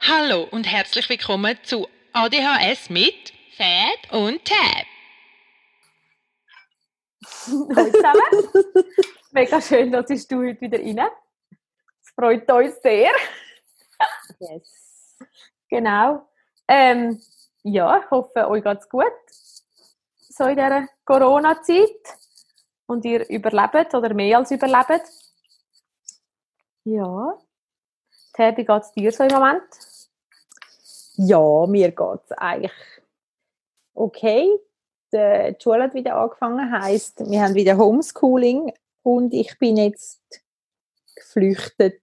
Hallo und herzlich willkommen zu ADHS mit Fat und Tab. Hallo zusammen. Mega schön, dass du heute wieder rein. Es freut uns sehr. Yes. Genau. Ähm, ja, ich hoffe, euch geht es gut. So in dieser Corona-Zeit. Und ihr überlebt oder mehr als überlebt. Ja. Tab, wie geht es dir so im Moment? Ja, mir geht es eigentlich okay. Die Schule hat wieder angefangen, heisst, wir haben wieder Homeschooling und ich bin jetzt geflüchtet.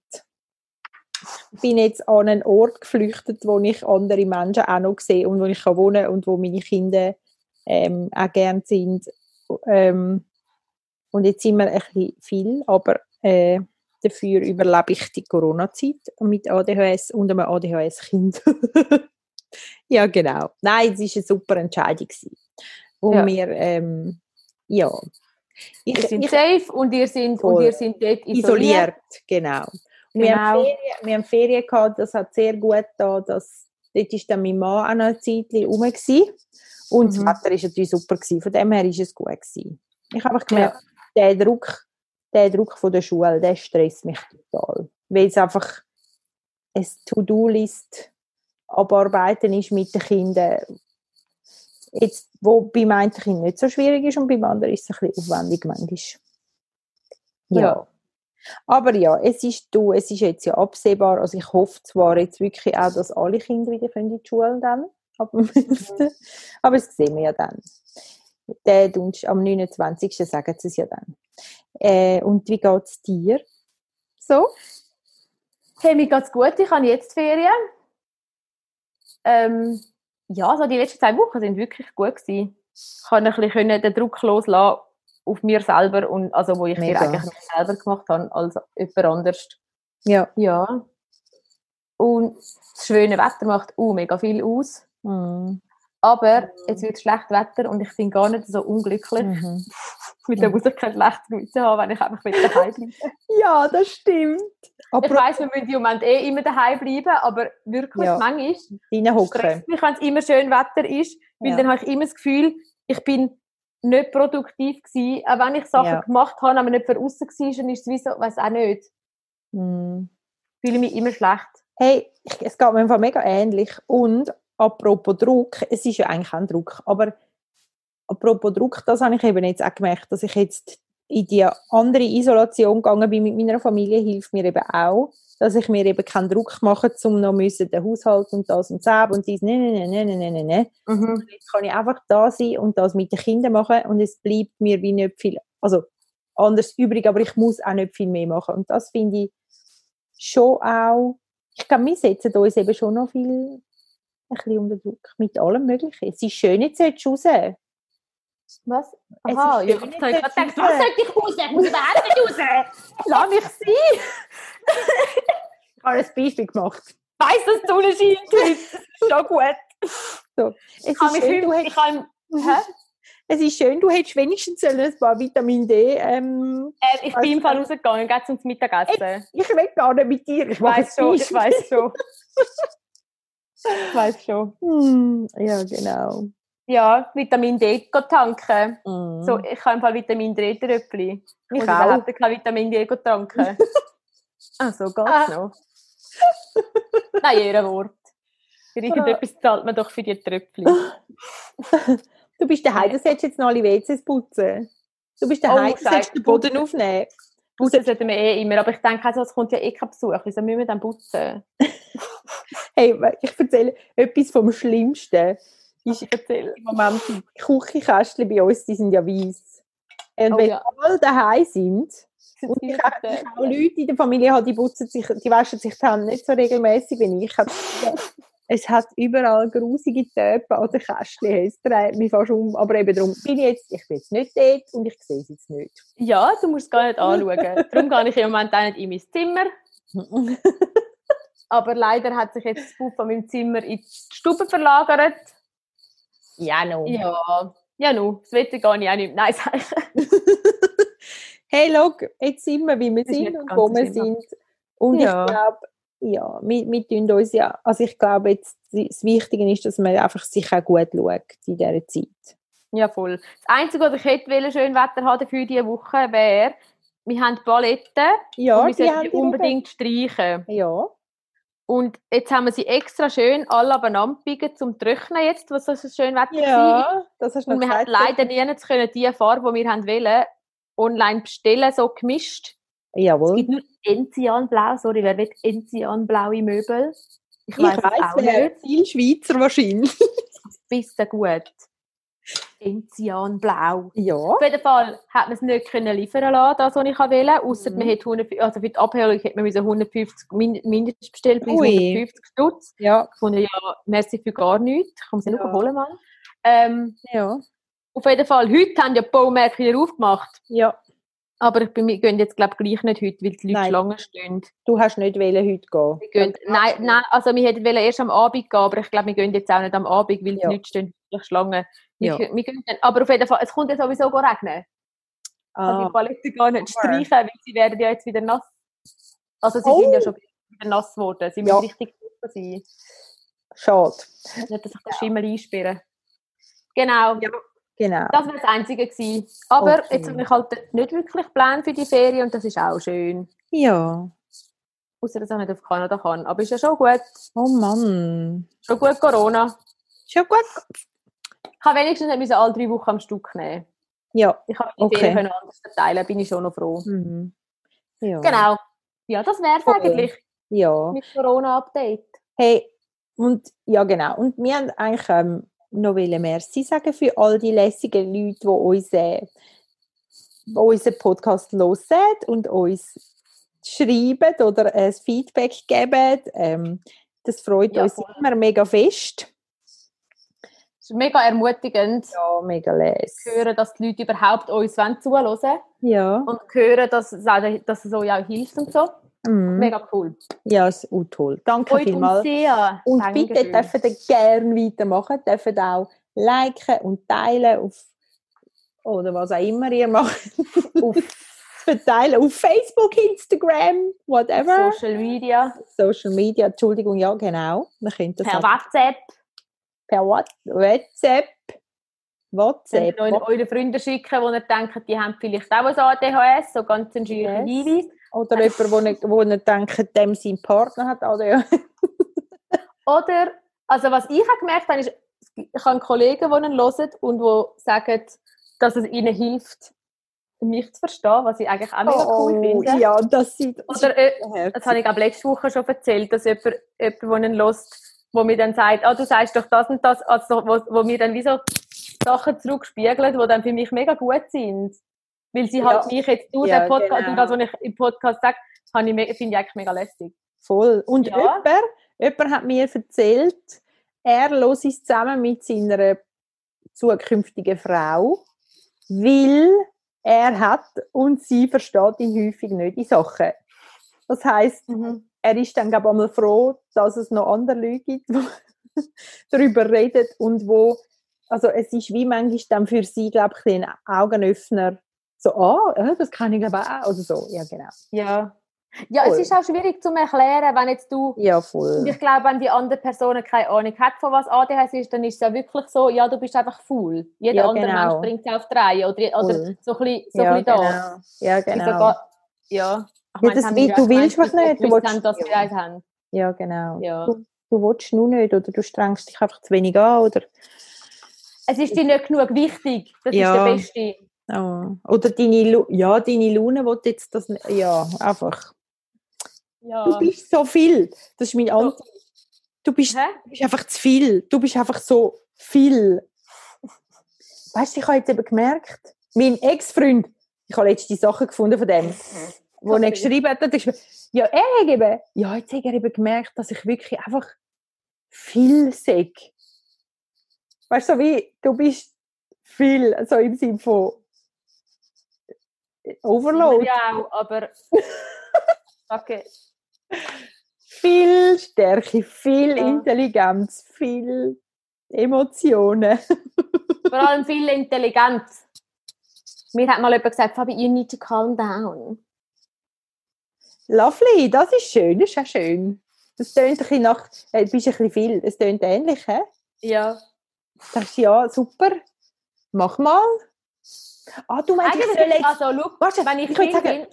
Ich bin jetzt an einen Ort geflüchtet, wo ich andere Menschen auch noch sehe und wo ich kann wohnen und wo meine Kinder ähm, auch gern sind. Ähm, und jetzt sind wir ein bisschen viel, aber äh, dafür überlebe ich die Corona-Zeit mit ADHS und einem ADHS-Kind. ja, genau. Nein, es war eine super Entscheidung. Gewesen. Und Ja. wir, ähm, ja. Ich, Ihr seid ich- safe und ihr seid, und ihr seid dort isoliert. isoliert, genau. Und Wir, haben Genau. Ferien, wir haben Ferien gehabt, das hat sehr gut da, dass dort ist dann mein Mann auch noch ein Zeitchen rum gewesen. Und Mhm. das Wetter war natürlich super gewesen. Von dem her ist es gut gewesen. Ich habe einfach gemerkt, der Druck, der Druck von der Schule, der stresst mich total, weil es einfach ein To-Do-List abarbeiten ist mit den Kindern. Jetzt, wo bei meinem Kind nicht so schwierig ist und beim anderen ist es ein bisschen aufwendig manchmal. Ja. Ja. Aber ja, es ist du, es ist jetzt ja absehbar. Also ich hoffe zwar jetzt wirklich auch, dass alle Kinder wieder in die Schule dann ab dem 5. Aber das sehen wir ja dann. Der Dunst, am 29. sagen sie es ja dann. Äh, und wie geht es dir? So? Hey, mir geht's gut. Ich habe jetzt Ferien. Ähm, ja, so die letzten zwei Wochen sind wirklich gut gewesen. Ich konnte ein bisschen den Druck loslassen auf mir selber und also wo ich mir eigentlich selber gemacht habe als jemand anders. Ja. Ja. Und das schöne Wetter macht auch mega viel aus. Mm. Aber jetzt wird schlecht Wetter und ich bin gar nicht so unglücklich. Mhm. Mit dem muss ich kein schlechtes Gewissen haben, wenn ich einfach mit daheim bleibe. Ja, das stimmt. Ich Aber weiss, wir müssen im Moment eh immer daheim bleiben, aber wirklich Ja. manchmal stresst mich, wenn es immer schön Wetter ist, weil Ja. dann habe ich immer das Gefühl, ich bin nicht produktiv gewesen. Auch wenn ich Sachen Ja. gemacht habe, aber nicht für außen war, dann ist es wie so, weiß auch nicht. Mm. Fühle mich immer schlecht. Hey, ich, es geht mir einfach mega ähnlich. Und apropos Druck, es ist ja eigentlich auch ein Druck, aber apropos Druck, das habe ich eben jetzt auch gemerkt, dass ich jetzt in die andere Isolation gegangen bin mit meiner Familie, hilft mir eben auch, dass ich mir eben keinen Druck mache, um noch müssen, den Haushalt und das und das und dies, nein, nein, nein, nein, nein, nein, nein. Mhm. Jetzt kann ich einfach da sein und das mit den Kindern machen und es bleibt mir wie nicht viel, also anders übrig, aber ich muss auch nicht viel mehr machen. Und das finde ich schon auch, ich glaube, wir setzen uns eben schon noch viel ein bisschen unter Druck mit allem Möglichen. Es ist schön, jetzt solltest du raus. Was? Es Aha, ist ja, schön, ich jetzt habe du gedacht, was sollte ich raus? Ich muss überhaupt nicht raus. Lass mich sein. Ich habe ein Beispiel gemacht. Ich weiss, dass Sonne scheint heute. Schon gut. So. Es, Ich kann ist mich schön, du hättest, ich kann, Hä? es ist schön, du hättest wenigstens ein paar Vitamin D. Ähm, äh, ich bin im Fall rausgegangen, geht zum Mittagessen. ich will gar nicht mit dir. Ich Ich weiß schon, ich weiß schon. Ich weiß schon. Hm, ja, genau. Ja, Vitamin D tanken. Mm. So, ich habe im Fall Vitamin D-Tröpfchen. Ich überhaupt kein Vitamin D tanken. ah, so geht's Ah. noch. Nein, ihr Wort. Für irgendetwas zahlt man doch für die Tröpfchen. Du bist daheim, du solltest jetzt noch alle WCs putzen. Du bist Oh, daheim, du sag, sollst den Boden aufnehmen. Putzen sollten wir eh immer, aber ich denke, also, es kommt ja eh kein Besuch. Wieso müssen wir dann putzen? Hey, ich erzähle etwas vom Schlimmsten. Ich erzähle. Im Moment die Küchenkästchen bei uns, die sind ja weiss. Und Oh wenn ja. alle daheim sind, und ich auch, ich auch Leute in der Familie habe, die putzen sich, die waschen sich die Hände nicht so regelmäßig wie ich. Es hat überall grusige Töpfe an den Kästchen. Es dreht mich fast um. Aber eben darum bin ich jetzt, ich bin jetzt nicht dort und ich sehe es jetzt nicht. Ja, du musst es gar nicht anschauen. Darum gehe ich im Moment auch nicht in mein Zimmer. Aber leider hat sich jetzt das Buch von meinem Zimmer in die Stube verlagert. ja, no. Ja, Ja, nu, das Wetter gar nicht auch nicht. Nein, sag ich. hey, look, jetzt sind wir, wie wir Das sind und wo wir schlimm. sind. Und Ja. ich glaube, ja, wir, wir tun uns ja, also ich glaube jetzt, das Wichtige ist, dass man einfach sich auch gut schaut in dieser Zeit. Ja, voll. Das Einzige, was ich hätte wollen, schön Wetter haben für diese Woche, wäre, wir haben Paletten Ja, und wir die sollten die unbedingt streichen. Ja, Und jetzt haben wir sie extra schön alle abeinander biegen zum Trocknen jetzt, was so schön Wetter war. ja, das hast du noch Und wir haben leider nie können die Farbe, die wir haben wollen, online bestellen, so gemischt. Es Jawohl. gibt nur Enzianblau, sorry, wer will Enzianblaue Möbel? Ich, Ich es weiss, auch wer nicht. viel Schweizer wahrscheinlich. Bisschen gut. Enzianblau. Ja. Auf jeden Fall hat man es nicht können liefern lassen, das, was ich wollte. Ausser Mhm. man hätte 100, also für die Abholung hätte man müssen 150 Min- Mindestbestellpreis Ui. 150 Stutz. Ja, Ich fand ja, merci für gar nichts. Ich kann sie Ja. nur holen, Mann. Ähm, ja, auf jeden Fall, heute haben ja die Baumärkte wieder aufgemacht. ja. Aber ich bin, wir gehen jetzt, glaube ich, gleich nicht heute, weil die Leute Nein. Schlangen stehen. Du hast nicht wollen heute gehen. Wir gehen, nein, nein, also wir hätten erst am Abend gehen, aber ich glaube, wir gehen jetzt auch nicht am Abend, weil Ja. die Leute stehen wirklich Schlangen. Ja. wir aber auf jeden Fall, es kommt ja sowieso regnen. Ich kann Ah, die Paletten gar nicht streichen, weil sie werden ja jetzt wieder nass. Also sie Oh. sind ja schon wieder nass geworden. Sie Ja. müssen richtig gut sein. schade. Nicht, dass sich der Schimmel einsperren. Genau. Ja. Genau. Das war das Einzige. Gewesen. Aber Okay. jetzt habe ich halt nicht wirklich Pläne für die Ferien und das ist auch schön. Ja. Außer dass ich nicht auf Kanada kann. Aber ist ja schon gut. Oh Mann. Schon gut Corona. Schon gut. Ich habe wenigstens nicht müssen alle drei Wochen am Stück nehmen. Ja. Ich habe die Okay. Ferien können anders verteilen, bin ich schon noch froh. Mhm. Ja. Genau. Ja, das wäre es Voll. eigentlich Ja. mit Corona-Update. Hey, und ja genau. Und wir haben eigentlich ähm, noch wollen Merci sagen für all die lässigen Leute, die uns, äh, unseren Podcast hören und uns schreiben oder ein Feedback geben. Ähm, das freut Ja, uns voll. immer mega fest. Es ist mega ermutigend, Ja, mega les. hören, dass die Leute überhaupt uns wollen zuhören Ja. und hören, dass es, auch, dass es euch auch hilft und so. Mhm. Mega cool. Ja, ist auch toll. Danke uns vielmals. sehr. Und Dankeschön. bitte dürfen ihr gerne weitermachen, dürfen auch liken und teilen auf oder was auch immer ihr macht. auf verteilen auf Facebook, Instagram, whatever. Social Media, Social Media, Entschuldigung, ja genau. Man könnte das per WhatsApp. Per What- WhatsApp. WhatsApp. Könnt ihr euren Freunden schicken, die ihr denkt, die haben vielleicht auch ein ADHS, so ganz ein Yes. Hinweis. Oder jemand, wo nicht, wo nicht denkt, dem sein Partner hat ADHS. Oder, also was ich auch gemerkt habe, ist, ich habe Kollegen, die ihn hören und die sagen, dass es ihnen hilft, mich zu verstehen, was ich eigentlich auch mega cool finde. Oh, ja, das sieht Oder, äh, das habe ich glaube letzte Woche schon erzählt, dass jemand, jemand der ihn hört, wo mir dann sagt, ah, du sagst doch das und das, also wo, wo mir dann wie so Sachen zurückspiegelt, die dann für mich mega gut sind. Weil sie halt Ja. mich jetzt durch Ja, den Podcast, genau. durch das, was ich im Podcast sage, finde ich eigentlich mega lästig. Voll. Und Ja. jemand, jemand hat mir erzählt, er los es zusammen mit seiner zukünftigen Frau, weil er hat und sie versteht ihn häufig nicht in Sachen. Das heißt, er ist dann glaube ich einmal froh, dass es noch andere Leute gibt, die darüber reden und wo, also es ist wie manchmal dann für sie glaube ich ein Augenöffner, so, ah, äh, das kann ich aber auch, oder so, ja genau. Ja. Ja, Voll. es ist auch schwierig zu erklären, wenn jetzt du Ja, voll. ich glaube, wenn die andere Person keine Ahnung hat, von was ADHS ist, dann ist es ja wirklich so, ja, du bist einfach faul. Jeder Ja, andere genau. Mensch bringt es auf die Reihe. Oder, oder so ein bisschen, so ja, bisschen genau. das. Ja, genau. sogar- ja. Ja, das wir du willst gemeint, mich nicht, du willst- haben, dass wir ja. haben. Ja, genau. Ja. Du, du willst nur nicht oder du strengst dich einfach zu wenig an oder, Es ist dir nicht genug wichtig. Das Ja. ist der Beste. oh, oder deine, Lu ja, deine Laune will jetzt das nicht, ja, einfach. Ja. Du bist so viel. Das ist mein Anteil. Du bist, Hä? du bist einfach zu viel. Du bist einfach so viel. Weißt du, ich habe jetzt eben gemerkt, mein Ex-Freund, ich habe letzte Sachen gefunden von dem, wo er geschrieben hat, hat er geschrieben, ja, er hat eben, ja, jetzt hat er eben gemerkt, dass ich wirklich einfach viel sage. Weißt du, so wie, du bist viel, so im Sinne von Overload. Ja, auch, aber. Okay. viel Stärke, viel Ja. Intelligenz, viel Emotionen. Vor allem viel intelligent. Mir hat mal jemand gesagt, Fabi, you need to calm down. Lovely, das ist schön, das ist auch schön. Das tönt ein bisschen nach, äh, bist ein bisschen viel, es tönt ähnlich, hä? Ja. Sagst du, ja, super, mach mal. Ah, du meinst, ich soll Eigentlich, jetzt, also, schau, Warte, wenn ich, ich Kind sagen- bin,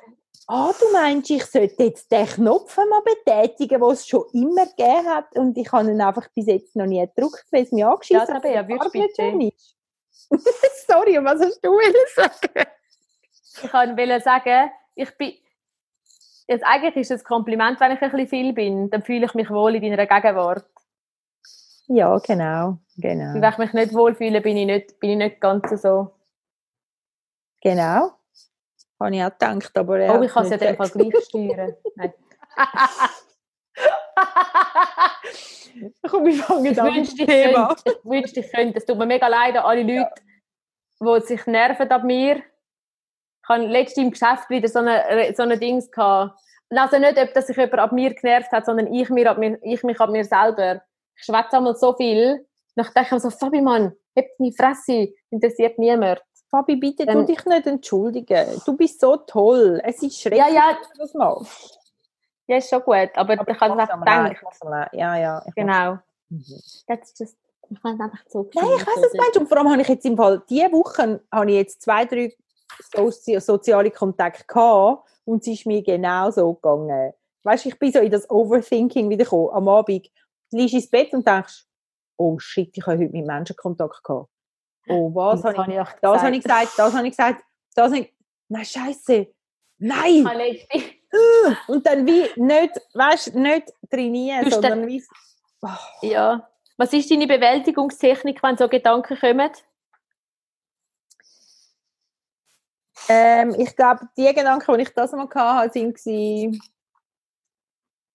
ah, du meinst, ich sollte jetzt den Knopf mal betätigen, den es schon immer gegeben hat und ich habe ihn einfach bis jetzt noch nie gedrückt, weil es mir angeschissen Ja, dass die würdest Farbe nicht bitte? ist. Sorry, was hast du sagen? ich wollte sagen, ich bin, jetzt eigentlich ist es ein Kompliment, wenn ich ein bisschen viel bin, dann fühle ich mich wohl in deiner Gegenwart. Ja, genau, genau. Und Wenn ich mich nicht wohlfühle, bin ich nicht, bin ich nicht ganz so. Genau. Habe ich auch gedacht, aber er Oh, ich kann es ja dem Fall gleich steuern. Nein. Komm, wir fangen Ich an wünschte, mit ich dem Thema. könnte. Ich wünschte, ich könnte. Es tut mir mega leid an alle Leute, die sich nerven an mir. Ich habe letztens im Geschäft wieder so eine, so eine Dings gehabt. Also nicht, ob dass sich jemand ab mir genervt hat, sondern ich, mir ab mir, ich mich ab mir selber. Ich schwätze einmal so viel. Ich denke mir so, Fabi, Mann, hebt die Fresse, interessiert niemand. Fabi, bitte tu Ähm, dich nicht entschuldigen. Du bist so toll. Es ist schrecklich, Ja, ja. dass du das machst. Ja, ist schon gut, aber, ich habe es einfach ich Leid. Ja, ja. ich Genau. mach's. Mhm. Just, ich habe es einfach so Nein, ich weiß, du meinst. Und vor allem habe ich jetzt im Fall, diese Woche habe ich jetzt zwei, drei sozi soziale Kontakte gehabt und es ist mir genau so gegangen. Weißt du, ich bin so in das Overthinking wieder gekommen. Am Abend liegst ins Bett und denkst, oh shit, ich habe heute mit Menschen Kontakt gehabt. Oh, was habe ich, ich das habe ich gesagt, das habe ich gesagt, das habe ich, nein, scheiße, nein! Und dann wie nicht, weißt du, nicht trainieren, Du sondern wie, oh, Ja. Was ist deine Bewältigungstechnik, wenn so Gedanken kommen? Ähm, ich glaube, die Gedanken, die ich das mal hatte, sind gewesen,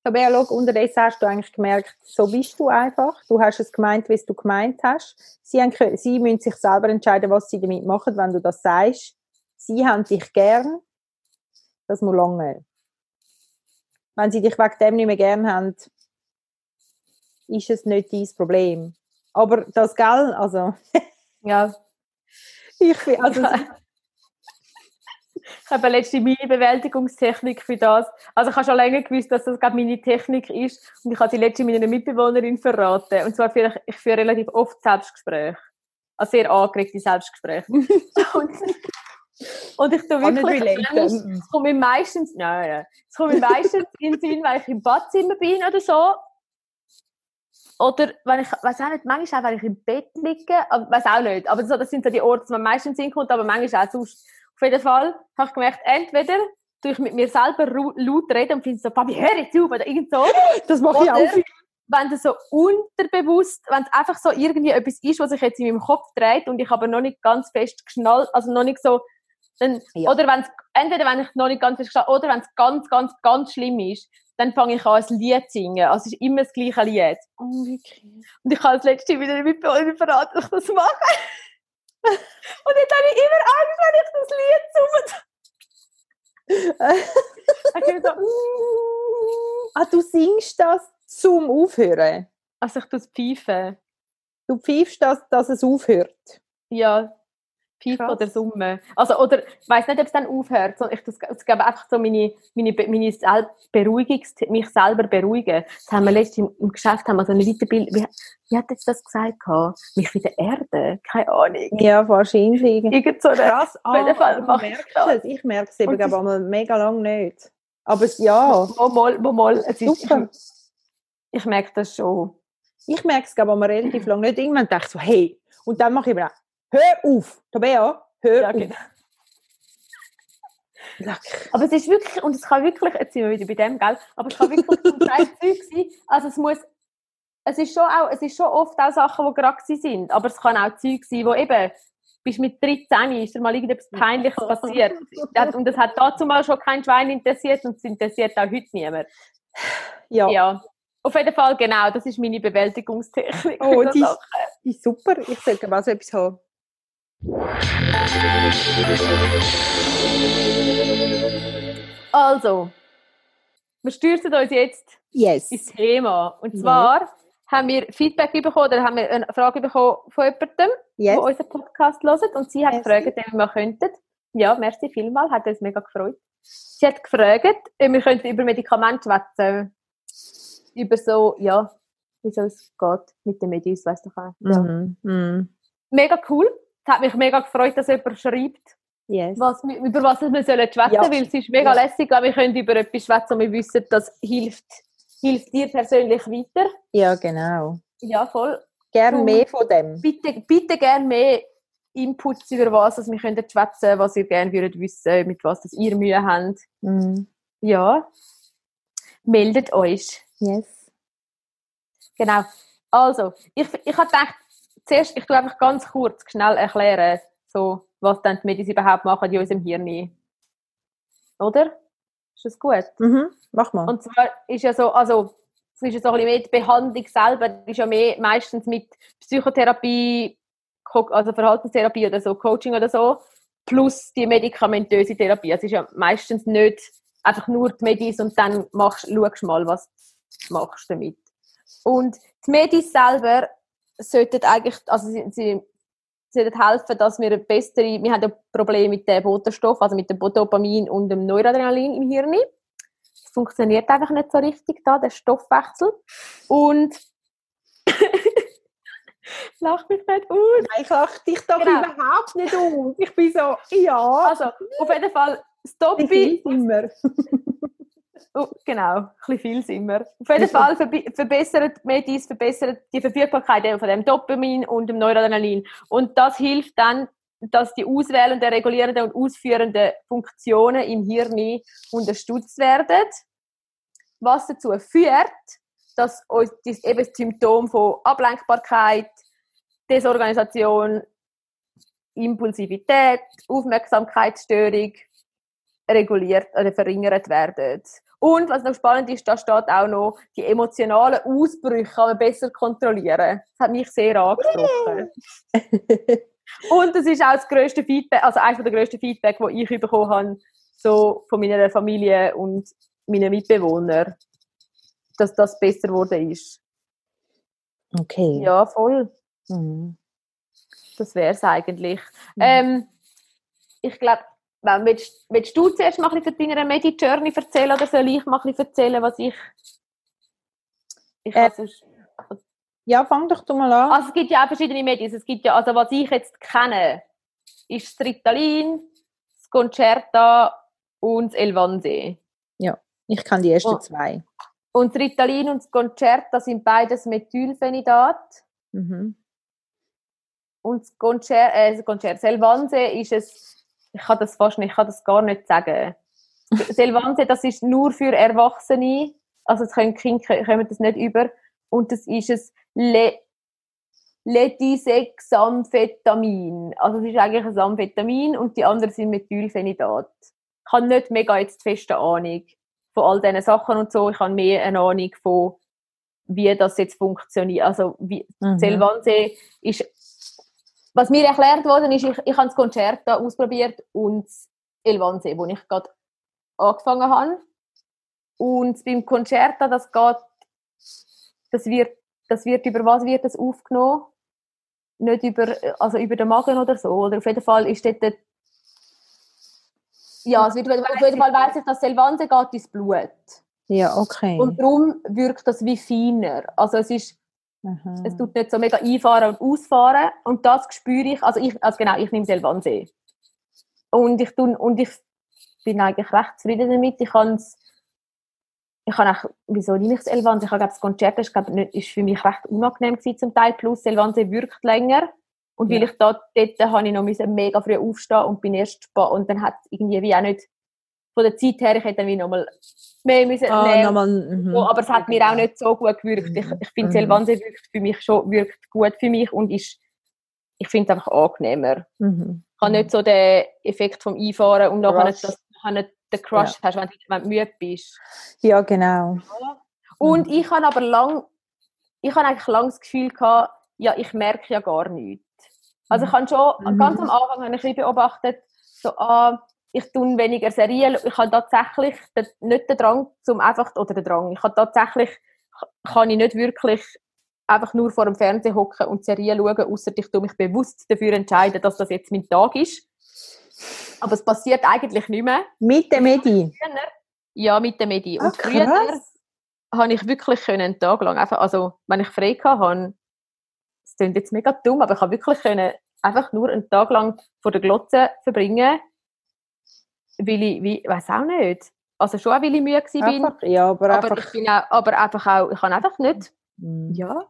aber ja, schau, unterdessen hast du eigentlich gemerkt, so bist du einfach. Du hast es gemeint, wie es du gemeint hast. Sie, haben, sie müssen sich selber entscheiden, was sie damit machen, wenn du das sagst. Sie haben dich gern. Das muss lange. Wenn sie dich wegen dem nicht mehr gern haben, ist es nicht dein Problem. Aber das, gell, also, Ja. ich also, Ich habe letzte meine Bewältigungstechnik für das. Also ich habe schon länger gewusst, dass das gerade meine Technik ist. Und ich habe die letzte meiner Mitbewohnerin verraten. Und zwar führe ich, ich führe relativ oft Selbstgespräche. Also sehr angeregte Selbstgespräche. und, und ich tue wirklich, es kommt mir meistens, nein, nein, es kommt mir meistens in den Sinn, wenn ich im Badzimmer bin oder so. Oder wenn ich, weiß auch nicht, manchmal auch, wenn ich im Bett liege, weiß auch nicht. Aber so, das sind so die Orte, die mir meistens in den Sinn kommt, aber manchmal auch sonst. Auf jeden Fall habe ich gemerkt, entweder tue ich mit mir selber laut reden und finde so, Papi, hör jetzt auf, oder irgend so. das mache ich auch. wenn das so unterbewusst, wenn es einfach so irgendwie etwas ist, was sich jetzt in meinem Kopf dreht und ich aber noch nicht ganz fest geschnallt, also noch nicht so, dann, Ja. oder wenn es, entweder wenn ich noch nicht ganz fest geschnallt, oder wenn es ganz, ganz, ganz schlimm ist, dann fange ich an, ein Lied zu singen. Also es ist immer das gleiche Lied. Oh, wirklich. Und ich habe das letzte wieder mit Bewohner verraten, dass ich das mache. Und jetzt habe ich immer Angst, wenn ich das Lied summe. Ich so, ah, du singst das zum Aufhören. also ich tue es pfeifen. Du pfeifst das, dass es aufhört. Ja, Pfeife Krass. oder Summe. Also, oder, ich weiss nicht, ob es dann aufhört, ich, das, das gebe einfach so meine, meine, meine Sel Beruhigungs mich selber beruhigen. Das haben wir letztens im, im Geschäft, haben wir so eine Weiterbildung, wie, wie hat jetzt das gesagt? gehabt? Mich wieder erden? Keine Ahnung. Ja, wahrscheinlich. Irgend so eine, Krass, Auf jeden Fall du mache ich das. es. Ich merke es eben Und das- glaub, einmal mega lang nicht. Aber es, ja, wo mal, wo mal, es ist, super. ich, ich merke das schon. Ich merke es einmal relativ lang nicht. Irgendwann denke ich so, hey. Und dann mache ich mir auch, hör auf, Tabea, hör Ja, auf. genau. Aber es ist wirklich, und es kann wirklich, jetzt sind wir wieder bei dem, gell? Aber es kann wirklich zum Teil Zeug sein. Also es muss, es ist schon auch, es ist schon oft auch Sachen, die gerade sind. Aber es kann auch Zeug sein, wo eben, bist mit 13, ist dir mal irgendetwas Peinliches passiert. Das- Und das hat dazu mal schon kein Schwein interessiert und es interessiert auch heute niemand. Ja, Ja. Auf jeden Fall, genau, das ist meine Bewältigungstechnik. Oh, für so die- ist super. Ich sollte mal so etwas haben. Also, wir stürzen uns jetzt Yes. ins Thema. Und Ja. zwar haben wir Feedback bekommen, oder haben wir eine Frage bekommen von jemandem. Yes. die unseren Podcast hören. Und sie hat Merci. gefragt, ob wir könnten. Ja, merci vielmal, hat uns mega gefreut. Sie hat gefragt, ob wir könnten über Medikamente schwätzen. Über so, ja, wie es geht mit den Medis, weißt du auch. Ja. Mhm. Mhm. Mega cool. Es hat mich mega gefreut, dass jemand schreibt, Yes. was, über was wir sollen schwätzen, Ja. weil es ist mega Ja. lässig, wir können über etwas schwätzen und wir wissen, das hilft, hilft dir persönlich weiter. Ja, genau. Ja, voll. Gern Du- mehr von dem. Bitte, bitte gerne mehr Inputs über was, dass wir können schwätzen, was ihr gerne würdet wissen, mit was das ihr Mühe habt. Mhm. Ja. Meldet euch. Yes. Genau. Also, ich, ich habe gedacht, zuerst, ich tue einfach ganz kurz, schnell erklären, so, was dann die Medis überhaupt machen in unserem Hirn. Oder? Ist das gut? Mhm. Mach mal. Und zwar ist ja so, also, es ist ja so ein bisschen mehr die Behandlung selber, ist ja mehr meistens mit Psychotherapie, also Verhaltenstherapie oder so, Coaching oder so, plus die medikamentöse Therapie. Es ist ja meistens nicht einfach nur die Medis und dann machst, schaust mal, was du machst damit. Und die Medis selber sollten eigentlich, also sie, sie sollten helfen, dass wir eine bessere, wir haben ja Probleme mit dem Botenstoff, also mit dem Dopamin und dem Noradrenalin im Hirn. Es funktioniert einfach nicht so richtig da, der Stoffwechsel. Und lach mich nicht aus. Nein, ich lache dich doch Genau. überhaupt nicht aus. Ich bin so, ja. Also, auf jeden Fall, Stop it. wir? Oh, genau, ein bisschen viel sind wir. Auf jeden Fall verbessert Medis, verbessert die Verfügbarkeit von dem Dopamin und dem Noradrenalin. Und das hilft dann, dass die auswählenden, regulierenden und ausführenden Funktionen im Hirn unterstützt werden. Was dazu führt, dass uns das, eben das Symptom von Ablenkbarkeit, Desorganisation, Impulsivität, Aufmerksamkeitsstörung reguliert oder verringert werden. Und was noch spannend ist, da steht auch noch, die emotionalen Ausbrüche kann man besser kontrollieren. Das hat mich sehr angesprochen. Und das ist auch das grösste Feedback, also eines der grössten Feedback, die ich bekommen habe, so von meiner Familie und meinen Mitbewohnern, dass das besser geworden ist. Okay. Ja, voll. Mhm. Das wäre es eigentlich. Mhm. Ähm, ich glaube, willst, willst du zuerst mal ein bisschen von deiner Medi-Journey erzählen oder soll ich mal ein bisschen erzählen, was ich... ich Äh, sonst- Ja, fang doch du mal an. also es gibt ja auch verschiedene Medis. Es gibt ja, also was ich jetzt kenne, ist das Ritalin, das Concerta und das Elvanse. Ich kann die ersten Oh. zwei. Und das Ritalin und das Concerta sind beides Methylphenidat. Mhm. Und das Concer äh, das Concer Selvanse ist es, ich kann das fast nicht, ich kann das gar nicht sagen. Selvanse, das ist nur für Erwachsene, also es können Kinder kommen das nicht über. Und das ist es Le Letisexamphetamin. Also es ist eigentlich ein Amphetamin und die anderen sind Methylphenidat. Ich habe nicht mega jetzt die feste Ahnung von all diesen Sachen und so. Ich habe mehr eine Ahnung von, wie das jetzt funktioniert. Also wie, Mhm. Selvanse ist, was mir erklärt worden ist, ich, ich habe das Concerta ausprobiert und das Elvanse, wo ich gerade angefangen habe. Und beim Concerta, das geht, das wird, das wird über was wird das aufgenommen? Nicht über, also über den Magen oder so, oder auf jeden Fall ist dort, der- ja, es wird, auf jeden Fall weiss ich, dass Selvanse geht ins Blut. Ja, okay. Und darum wirkt das wie feiner. Also es ist, Aha. es tut nicht so mega einfahren und ausfahren. Und das spüre ich, also ich, also genau, ich nehme selber an See. Und ich, tun, und ich bin eigentlich recht zufrieden damit. Ich kann es, ich kann auch, wieso nehme ich das Elvanse? Ich habe, glaube das Konzert ist, glaube, nicht, ist für mich recht unangenehm gewesen zum Teil. Plus, Elvanse wirkt länger. Und weil Ja. ich da, dort habe ich noch mega früh aufstehen und bin erst spät. Und dann hat es irgendwie wie auch nicht, von der Zeit her, ich hätte dann wie nochmal mehr müssen ah, nehmen. nochmal, mhm. So, aber es hat mir auch nicht so gut gewirkt. Ich, ich finde, Mhm. Selvanse wirkt für mich schon wirkt gut für mich und ist, ich finde es einfach angenehmer. Mhm. Ich habe nicht so den Effekt vom Einfahren und nachher nicht, dass du nachher nicht den Crush hast, wenn du, wenn du müde bist. Ja, genau. Und Mhm. ich habe aber lang, ich habe eigentlich lang das Gefühl gehabt, ja, ich merke ja gar nichts. Also ich habe schon, Mhm. ganz am Anfang habe ich ein bisschen beobachtet, so, ah, ich tue weniger Serien. Ich habe tatsächlich den, nicht den Drang zum einfach, oder den Drang, ich habe tatsächlich, kann ich nicht wirklich einfach nur vor dem Fernseher hocken und Serien schauen, außer ich tue mich bewusst dafür entscheiden, dass das jetzt mein Tag ist. Aber es passiert eigentlich nicht mehr. Mit dem Medi? Ja, mit dem Medi. Ah, und früher krass. habe ich wirklich einen Tag lang, einfach, also wenn ich frei hatte, das klingt jetzt mega dumm, aber ich habe wirklich können, einfach nur einen Tag lang vor der Glotze verbringen, weil ich, wie, weiß auch nicht, also schon weil ich müde bin, Einfach, ja, aber, aber einfach. ich bin auch, aber einfach auch, ich habe einfach nicht, Mm, ja,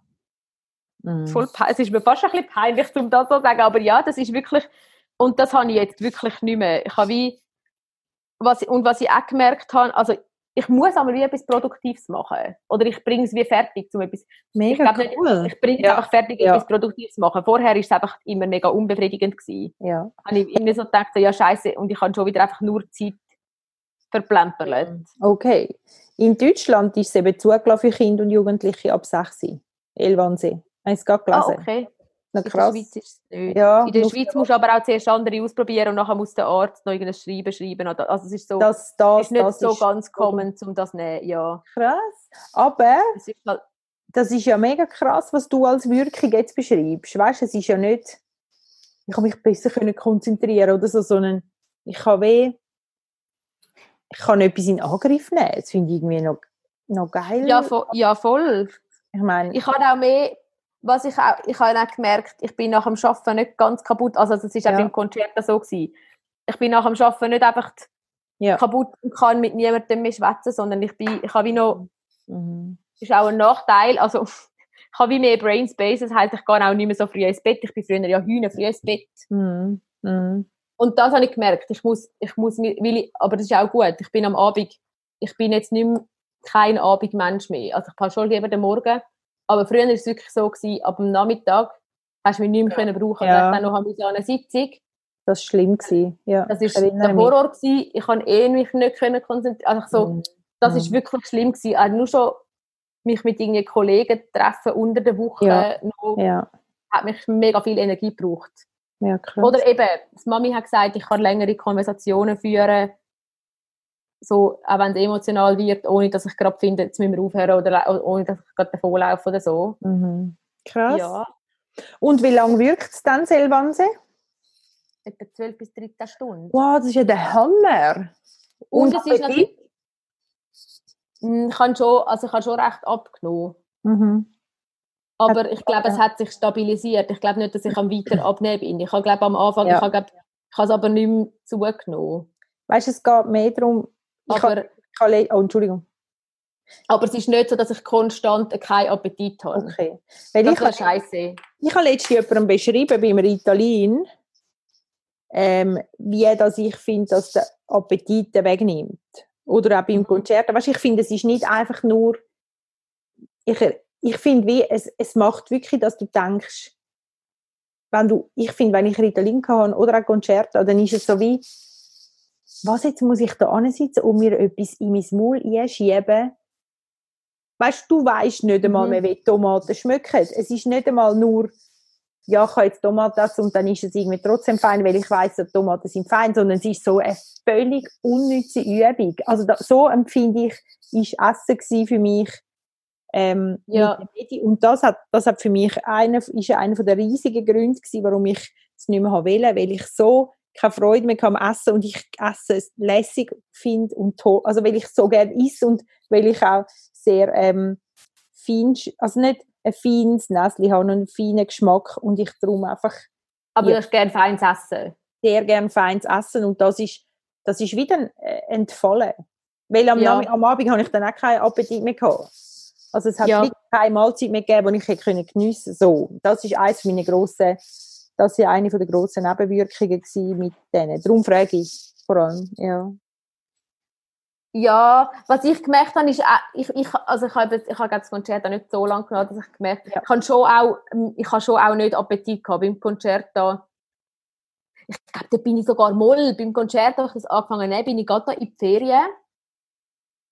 mm. voll, es ist mir fast ein bisschen peinlich, um das so zu sagen, aber ja, das ist wirklich, und das habe ich jetzt wirklich nicht mehr. Ich habe wie, was, und was ich auch gemerkt habe, also ich muss aber wie etwas Produktives machen. Oder ich bringe es wie fertig, um etwas, Mega glaub nicht, cool. ich bringe es Ja, einfach fertig, ja. etwas Produktives zu machen. Vorher war es einfach immer mega unbefriedigend. Gewesen. Ja. Habe ich immer so gedacht, so, ja scheiße, und ich habe schon wieder einfach nur Zeit verplempert. Okay. In Deutschland ist es eben zugelassen für Kinder und Jugendliche ab 6. Elvansee. Hast du es gerade Ah, gelesen? okay. Na, In der krass. Schweiz ist es nicht. Ja, In der Schweiz musst du aber auch zuerst andere ausprobieren und nachher muss der Arzt noch irgendein Schreiben schreiben. Also es ist so, das, das, ist nicht das so ist ganz common, um das zu nehmen. Ja, krass. Aber es ist halt, das ist ja mega krass, was du als Wirkung jetzt beschreibst. Weißt du, es ist ja nicht, ich kann mich besser können konzentrieren oder so, sondern ich kann weh, ich kann etwas in Angriff nehmen. Das finde ich irgendwie noch, noch geil. ja, vo, ja, voll. ich meine, Ich habe auch mehr, was ich auch, ich habe auch gemerkt, ich bin nach dem Arbeiten nicht ganz kaputt. Also das ist auch Ja. beim Konzert so gewesen. Ich bin nach dem Arbeiten nicht einfach Ja. kaputt und kann mit niemandem mehr schwätzen, sondern ich bin, ich habe wie noch, mhm. das ist auch ein Nachteil, also ich habe wie mehr Brain Space, das heisst, ich gehe auch nicht mehr so früh ins Bett. Ich bin früher ja hühner früh ins Bett. Mhm. Mhm. Und das habe ich gemerkt. Ich muss, ich muss weil ich, aber das ist auch gut. Ich bin am Abend, ich bin jetzt nicht mehr kein Abendmensch mehr. Also ich kann schon lieber den Morgen, aber früher war es wirklich so, gewesen, ab dem Nachmittag hast du mich nicht mehr können brauchen. Ja. Ja. Ich dann noch an einer Sitzung. Das war schlimm. Gewesen. Ja, Das war der. Horror. Gewesen. Ich kann eh mich nicht können konzentrieren. Also so, Mhm. das Mhm. ist wirklich schlimm gewesen. Also nur schon mich mit irgendwie Kollegen treffen unter der Woche Ja. noch, Ja, hat mich mega viel Energie gebraucht. ja. Oder eben, die Mami hat gesagt, ich kann längere Konversationen führen, so, auch wenn es emotional wird, ohne dass ich gerade finde, jetzt müssen wir aufhören oder ohne dass ich gerade davonlaufe oder so. Mhm. Krass. Ja, Und wie lange wirkt es dann, Selvanse? etwa 12 bis 13 Stunden. Wow, das ist ja der Hammer. Und, es ist natürlich, Mm, ich habe schon, also ich habe schon recht abgenommen. Mhm. Aber ich glaube, es hat sich stabilisiert. Ich glaube nicht, dass ich am weiter abnehmen bin. Ich habe, glaube am Anfang, Ja. ich habe, glaube, ich habe es aber nicht mehr zugenommen. Weißt du, es geht mehr darum, ich Aber, habe, ich le- oh, Entschuldigung. aber es ist nicht so, dass ich konstant keinen Appetit habe. Okay. Weil Das ich, habe, scheiße. ich habe letztens jemandem beschrieben, beim Ritalin, ähm, wie dass ich finde, dass der Appetit wegnimmt. Oder auch beim Mhm. Konzert. Weißt, ich finde, es ist nicht einfach nur, ich, ich finde, wie, es, es macht wirklich, dass du denkst, wenn du, ich finde, wenn ich Ritalin habe oder ein Konzert, dann ist es so wie, was jetzt muss ich da ansitzen und mir etwas in mein Maul einschieben? Weißt du, du weißt nicht einmal Mhm. mehr, wie Tomaten schmecken. Es ist nicht einmal nur, ja, ich habe jetzt Tomaten essen und dann ist es irgendwie trotzdem fein, weil ich weiß, dass Tomaten sind fein, sondern es ist so eine völlig unnütze Übung. Also da, so empfinde ich, ist Essen für mich ähm, Ja. Und das hat, das hat für mich einer, ist einer der riesigen Gründe gewesen, warum ich es nicht mehr wollen, weil ich so keine Freude mehr am Essen und ich Essen lässig finde und toll, also weil ich so gerne esse und weil ich auch sehr ähm, fein, also nicht ein feines Näschen habe, sondern einen feinen Geschmack und ich darum einfach Aber Ja. du hast gerne feines Essen. sehr gerne feines Essen und das ist, das ist wieder äh, entfallen. Weil am, Ja. Am Abend habe ich dann auch keinen Appetit mehr gehabt. Also es hat Ja. keine Mahlzeit mehr gegeben, die ich hätte können geniessen So, das ist eines meiner grossen, das ist eine der grossen Nebenwirkungen mit denen. Darum frage ich vor allem, ja. Ja, was ich gemerkt habe, ist, auch, ich, ich, also ich habe, ich habe das Konzert auch nicht so lange genommen, dass ich gemerkt Ja. ich habe schon auch, ähm, ich habe schon auch nicht Appetit gehabt beim Konzert da. Ich glaube, da bin ich sogar mal, beim Konzert, als ich das angefangen habe, bin ich gerade in die Ferien.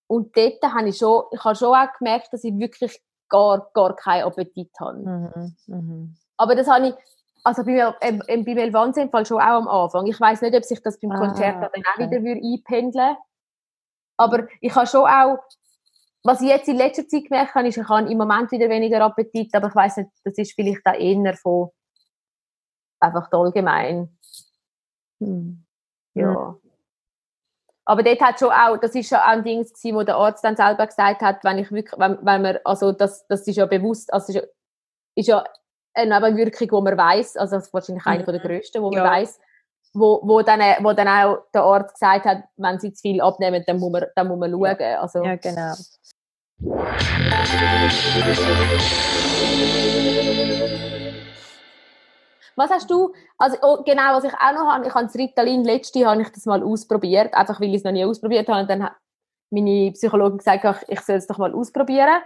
Und dort habe ich schon, ich habe schon auch gemerkt, dass ich wirklich gar, gar keinen Appetit habe. Mhm. Mhm. Aber das habe ich, also bei, mir- ähm, ähm, beim Elvanse im Fall schon auch am Anfang. Ich weiß nicht, ob sich das beim Ah, Konzert dann auch okay. wieder würde einpendeln Aber ich habe schon auch, was ich jetzt in letzter Zeit gemerkt habe, ist, ich habe im Moment wieder weniger Appetit, aber ich weiß nicht, das ist vielleicht auch eher von einfach allgemein. Hm. Ja. Aber dort hat schon auch, das ist schon auch ein Ding wo der Arzt dann selber gesagt hat, wenn ich wirklich, wenn, wenn man, also das, das ist ja bewusst, also ist ja, ist ja eine Nebenwirkung, wo man weiß, also das ist wahrscheinlich eine von der größten, wo man Ja. weiß, wo, wo, dann, wo dann auch der Arzt gesagt hat, wenn sie zu viel abnehmen, dann muss man, dann muss man schauen. Also, Ja, genau. Was hast du, also oh, genau, was ich auch noch habe, ich habe das Ritalin, letzte habe ich das mal ausprobiert, einfach weil ich es noch nie ausprobiert habe und dann hat meine Psychologin gesagt, ich soll es doch mal ausprobieren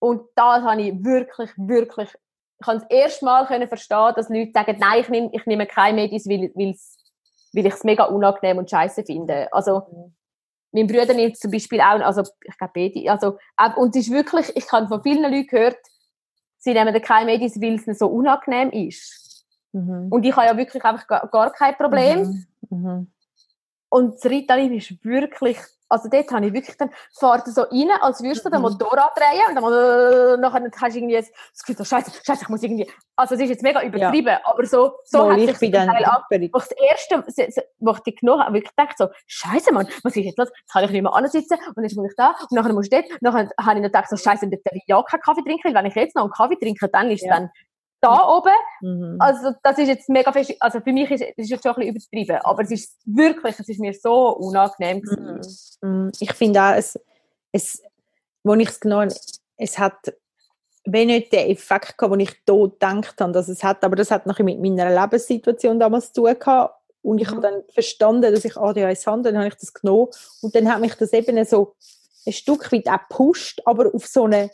und da habe ich wirklich, wirklich, ich habe das erste Mal können verstehen, dass Leute sagen, nein, ich nehme, ich nehme kein Medis, weil, weil ich es mega unangenehm und scheiße finde. Also, mein Bruder nimmt zum Beispiel auch, also ich glaube also, und es ist wirklich, ich habe von vielen Leuten gehört, sie nehmen kein Medis, weil es so unangenehm ist. Mhm. Und ich habe ja wirklich einfach gar, gar kein Problem. Mhm. Und das Ritalin ist wirklich, also dort habe ich wirklich dann, fahrt so rein, als würdest du den Mhm. Motorrad drehen und dann äh, nachher hast du irgendwie das Gefühl, so, scheiße, scheiße, ich muss irgendwie, also es ist jetzt mega übertrieben, aber so, so Mal, hat ich sich dann Teil hyperig. Wo ich das erste, wo ich die genommen habe, wirklich gedacht so, scheiße Mann, was ist jetzt los? Jetzt kann ich nicht mehr ansitzen und jetzt muss ich da und nachher muss ich dort. Und nachher habe ich noch gedacht so, scheiße, und jetzt darf ich ja keinen Kaffee trinken, weil wenn ich jetzt noch einen Kaffee trinke, dann ist es Ja. dann da oben Mhm. also das ist jetzt mega fest, also für mich ist jetzt schon ein bisschen übertrieben, aber es ist wirklich, es ist mir so unangenehm gewesen. Mm, Ich finde auch, es, es, wo ich es genommen habe, es hat wenn nicht den Effekt gehabt, den ich dort gedacht habe, dass es hat, aber das hat nachher mit meiner Lebenssituation damals zu tun gehabt. Und ich Mhm. habe dann verstanden, dass ich ADHS habe, dann habe ich das genommen und dann hat mich das eben so ein Stück weit auch gepusht, aber auf so eine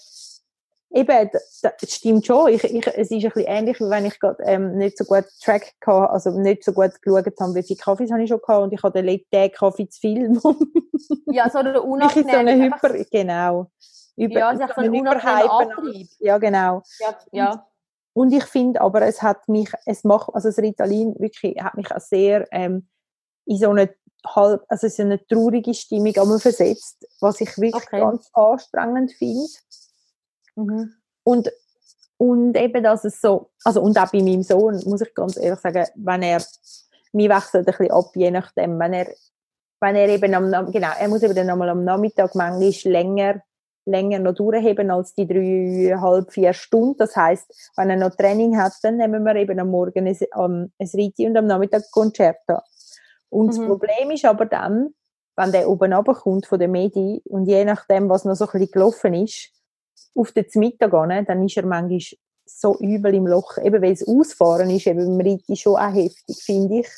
eben, das, stimmt schon, ich, ich, es ist ein bisschen ähnlich, wie wenn ich gerade ähm, nicht so gut Track hatte, also nicht so gut geschaut habe, wie viele Kaffees habe ich schon gehabt und ich hatte den den Kaffee zu viel. Ja, so eine ist so eine Hyper, genau. Über, Ja, so ein unangenehmer Antrieb. Ja, genau. ja, ja. Und ich finde aber, es hat mich, es macht, also das Ritalin wirklich, hat mich auch sehr ähm, in so eine halb, also so eine traurige Stimmung einmal versetzt, was ich wirklich Okay. ganz anstrengend finde. Mhm. Und, und eben, dass es so, also und auch bei meinem Sohn, muss ich ganz ehrlich sagen, wenn er, mir wechselt ein bisschen ab, je nachdem, wenn er, wenn er eben am, genau, er muss eben dann einmal am Nachmittag manchmal länger, länger noch durchheben als die dreieinhalb, vier Stunden. Das heißt, wenn er noch Training hat, dann nehmen wir eben am Morgen ein, um, ein Riti und am Nachmittag ein Concerto. Und das Mhm. Problem ist aber dann, wenn der oben runterkommt von der Medi und je nachdem, was noch so ein bisschen gelaufen ist, auf den Mittag gehen, dann ist er manchmal so übel im Loch, eben weil es Ausfahren ist, eben beim Reiten schon auch heftig, finde ich.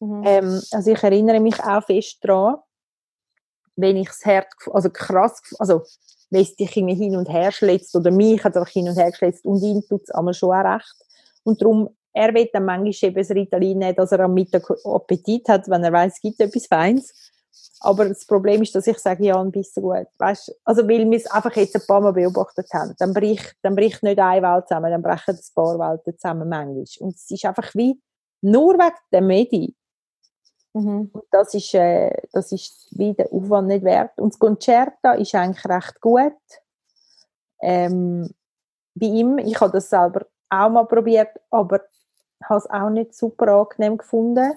Mhm. Ähm, also ich erinnere mich auch fest daran, wenn ich Herz, gef- also krass, also wenn es dich irgendwie hin und her schlägt, oder mich hat es einfach hin und her geschlägt und ihn tut es einmal schon auch recht. Und darum, er will dann manchmal eben das Ritalin nehmen, dass er am Mittag Appetit hat, wenn er weiß, es gibt etwas Feins. Aber das Problem ist, dass ich sage, ja, ein bisschen gut. Weißt, also, weil wir es einfach jetzt ein paar Mal beobachtet haben. Dann bricht, dann bricht nicht eine Welt zusammen, dann brechen ein paar Welten zusammen manchmal. Und es ist einfach wie, nur wegen der Medi. Mhm. Und das ist, äh, das ist wie der Aufwand nicht wert. Und das Concerto ist eigentlich recht gut. Ähm, bei ihm, ich habe das selber auch mal probiert, aber habe es auch nicht super angenehm gefunden.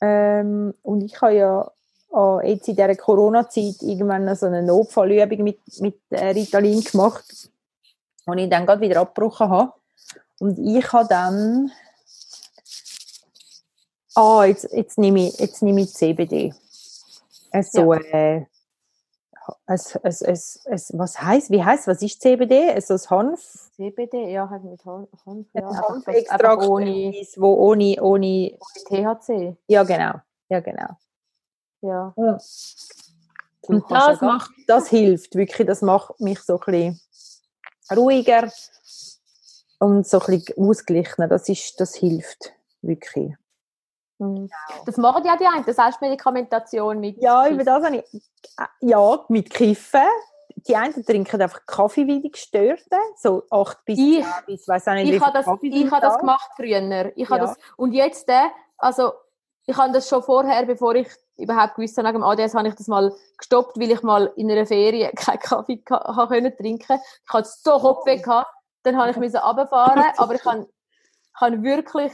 Ähm, und ich habe ja auch jetzt in dieser Corona-Zeit irgendwann so eine Notfallübung mit, mit äh, Ritalin gemacht, die ich dann gerade wieder abgebrochen habe. Und ich habe dann Ah, jetzt, jetzt nehme ich, jetzt nehme ich CBD. Also, äh, es, es, es, es, was heißt, wie heißt, was ist CBD? Also das Hanf, CBD, ja, halt mit Hanf. Ja, Hanfextrakt, ohne, wo ohne, ohne, THC. ja genau, ja genau. Ja. Ja. Und das macht, das hilft wirklich, das macht mich so ein bisschen ruhiger und so ein bisschen ausgeglichener, das ist, das hilft wirklich. Mhm. Das machen ja die einen, das heißt Medikamentation mit Ja, über das habe ich. äh, Ja, mit Kiffen. Die einen trinken einfach Kaffee wie die Gestörten, so 8 bis Ich- 10 bis, weiß auch nicht, ich habe das, ich habe das gemacht früher. Ich Ja. das, und jetzt, äh, also ich habe das schon vorher, bevor ich überhaupt gewusst habe, wegen dem ADS, habe ich das mal gestoppt, weil ich mal in einer Ferien keinen Kaffee können trinken. Ich hatte so Kopfweh gehabt, dann habe ich runterfahren, aber ich habe, ich habe wirklich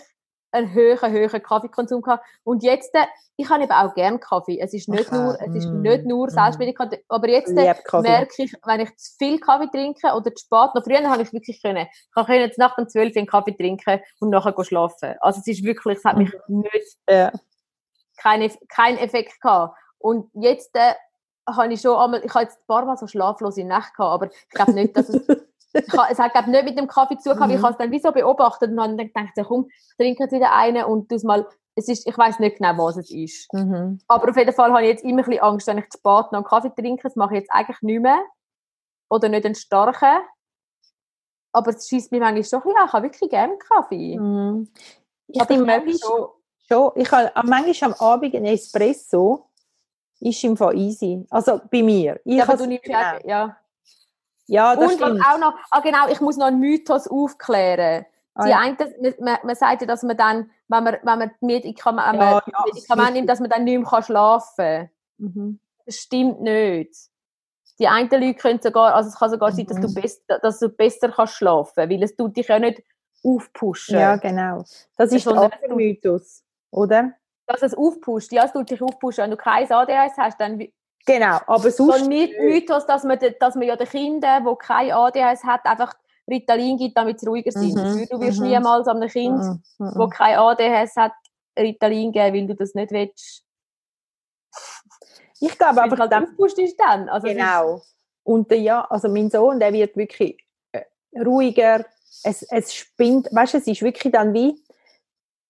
einen hohen, hohen Kaffeekonsum gehabt. Und jetzt, äh, ich habe eben auch gern Kaffee. Es ist nicht Okay. nur, es ist Mm, nicht nur mm. Selbstmedikation, aber jetzt äh, merke ich, wenn ich zu viel Kaffee trinke oder zu spät, noch früher habe ich wirklich können, ich kann jetzt nach dem 12 Uhr einen Kaffee trinken und nachher schlafen. Also es ist wirklich, es hat mich nicht Ja. keinen kein Effekt gehabt. Und jetzt äh, habe ich schon einmal, ich habe jetzt ein paar Mal so schlaflose Nächte gehabt, aber ich glaube nicht, dass es, es hat glaube nicht mit dem Kaffee zu tun, weil ich Mhm. habe es dann wie so beobachtet und habe dann gedacht, ja, komm, ich trinke jetzt wieder einen und das mal, es ist, ich weiß nicht genau, was es ist. Mhm. Aber auf jeden Fall habe ich jetzt immer ein bisschen Angst, wenn ich zu spät noch einen Kaffee trinke, das mache ich jetzt eigentlich nicht mehr. Oder nicht einen starken. Aber es schießt mich manchmal schon an, ich habe wirklich gerne Kaffee. Mhm. Ich aber ich manchmal schon, schon, ich habe am- manchmal am Abend ein Espresso, ist im Fall easy. Also bei mir. Ich ja, aber du nimmst genau. ja, ja. Ja, das Und was stimmt. auch noch, ah genau, ich muss noch einen Mythos aufklären. Ah, Die ja. eine, man, man, sagt ja, dass man dann, wenn man, wenn man Medikamente, Ja, ja, Medikamente nimmt, dass man dann nicht mehr schlafen kann. Mhm. Das stimmt nicht. Die einen Leute können sogar, also es kann sogar sein, dass du, Mhm. best, dass du besser kannst schlafen weil es tut dich ja nicht aufpushen. ja, genau. Das ist der andere Mythos, oder? Dass es aufpusht. Ja, es tut dich aufpushen. Wenn du kein ADHS hast, dann Genau, aber so sonst... ein My- Mythos, dass man, dass man ja den Kindern, die kein ADHS hat, einfach Ritalin gibt, damit sie ruhiger sind. Mhm, Du wirst mhm. niemals einem Kind Mhm, mhm. wo kein ADHS hat, Ritalin geben, weil du das nicht willst. Ich glaube Weil einfach, du halt ist dann. Also Genau. Und ja, also mein Sohn, der wird wirklich äh, ruhiger. Es, es spinnt, weißt du, es ist wirklich dann wie,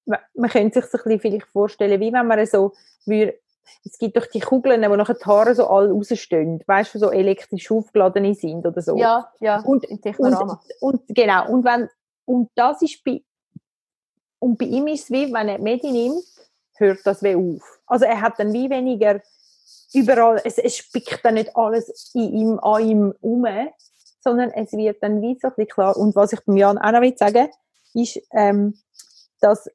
ma- man könnte sich so ein bisschen vielleicht vorstellen, wie wenn man so, würde, es gibt doch die Kugeln, wo nachher die Haare so alle rausstehen, weißt du, so elektrisch aufgeladen sind oder so. Ja, ja, Und- Technorama. Und genau, und wenn, und das ist bei, und bei ihm ist es wie, wenn er Medi nimmt, hört das wie auf. Also er hat dann wie weniger überall, es, es spickt dann nicht alles in ihm, an ihm um, sondern es wird dann wie so ein bisschen klar. Und was ich beim Jan auch noch will sagen, ist, ähm, dass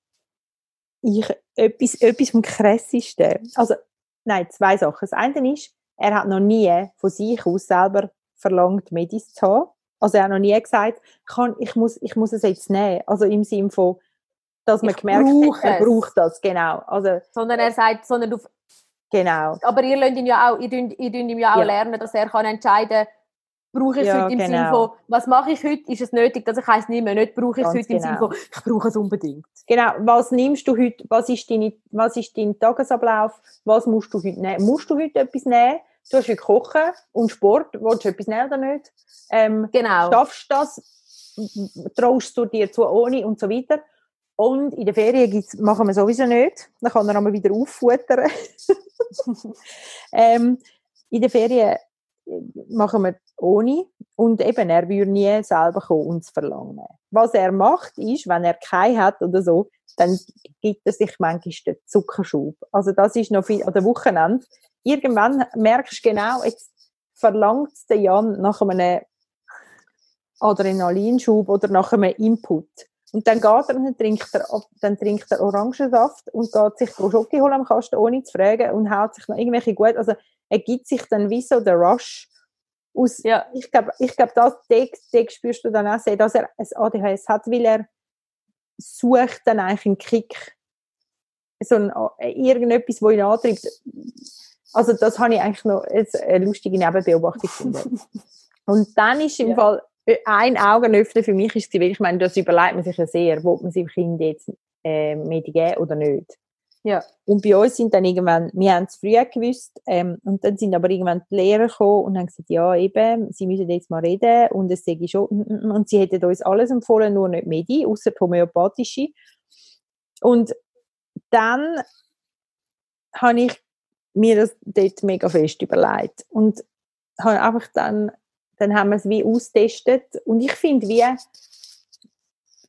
ich etwas, etwas vom Krassesten, also, nein, zwei Sachen. Das eine ist, er hat noch nie von sich aus selber verlangt, Medis zu haben. Also er hat noch nie gesagt, kann, ich, muss, ich muss es jetzt nehmen. Also im Sinne von, dass man Ich gemerkt hat, er es. braucht das, genau. Also, Sondern er sagt, sondern du, genau. aber ihr lernt ihn ja auch, ihr dünnt, ihr dünnt ihm ja auch Ja. lernen, dass er kann entscheiden brauche ich es Ja, heute im Sinne genau. von, was mache ich heute, ist es nötig, dass ich eins nehme, nicht brauche ich es heute im Sinne genau. von, ich brauche es unbedingt. Genau, was nimmst du heute, was ist, deine, was ist dein Tagesablauf, was musst du heute nehmen? Musst du heute etwas nehmen? Du hast heute Kochen und Sport, willst du etwas nehmen oder nicht? Ähm, Genau. Schaffst du das? Traust du dir zu ohne und so weiter? Und in der Ferien gibt's, machen wir sowieso nicht. Dann kann er einmal wieder auffuttern. ähm, in der Ferien äh, machen wir ohne. Und eben, er würde nie selber kommen und es verlangen. Was er macht, ist, wenn er keinen hat oder so, dann gibt er sich manchmal den Zuckerschub. Also das ist noch viel, an der Wochenende. Irgendwann merkst du genau, jetzt verlangt der Jan nach einem Adrenalinschub oder nach einem Input. Und dann geht er und dann trinkt er, dann trinkt er Orangensaft und geht sich Schoki holen am Kasten, ohne zu fragen und haut sich noch irgendwelche gut. Also er gibt sich dann wie so der Rush aus. Ja. Ich glaube, ich glaub, das den spürst du dann auch sehr, dass er ein ADHS hat, weil er sucht dann eigentlich einen Kick. So ein, irgendetwas, wo ihn antreibt. Also das habe ich eigentlich noch jetzt eine lustige Nebenbeobachtung gefunden. Und dann ist im Ja. Fall äh, ein Augenöffner für mich ist, weil ich meine, das überlegt man sich ja sehr, wo man seinem Kind jetzt äh, Medi geben oder nicht. Ja. Und bei uns sind dann irgendwann, wir haben es früher gewusst, ähm, und dann sind aber irgendwann die Lehrer gekommen und haben gesagt, ja eben, sie müssen jetzt mal reden und es sage ich schon, und sie hätten uns alles empfohlen, nur nicht Medi, außer homöopathische. Und dann habe ich mir das dort mega fest überlegt und habe einfach dann, dann haben wir es wie austestet und ich finde wie,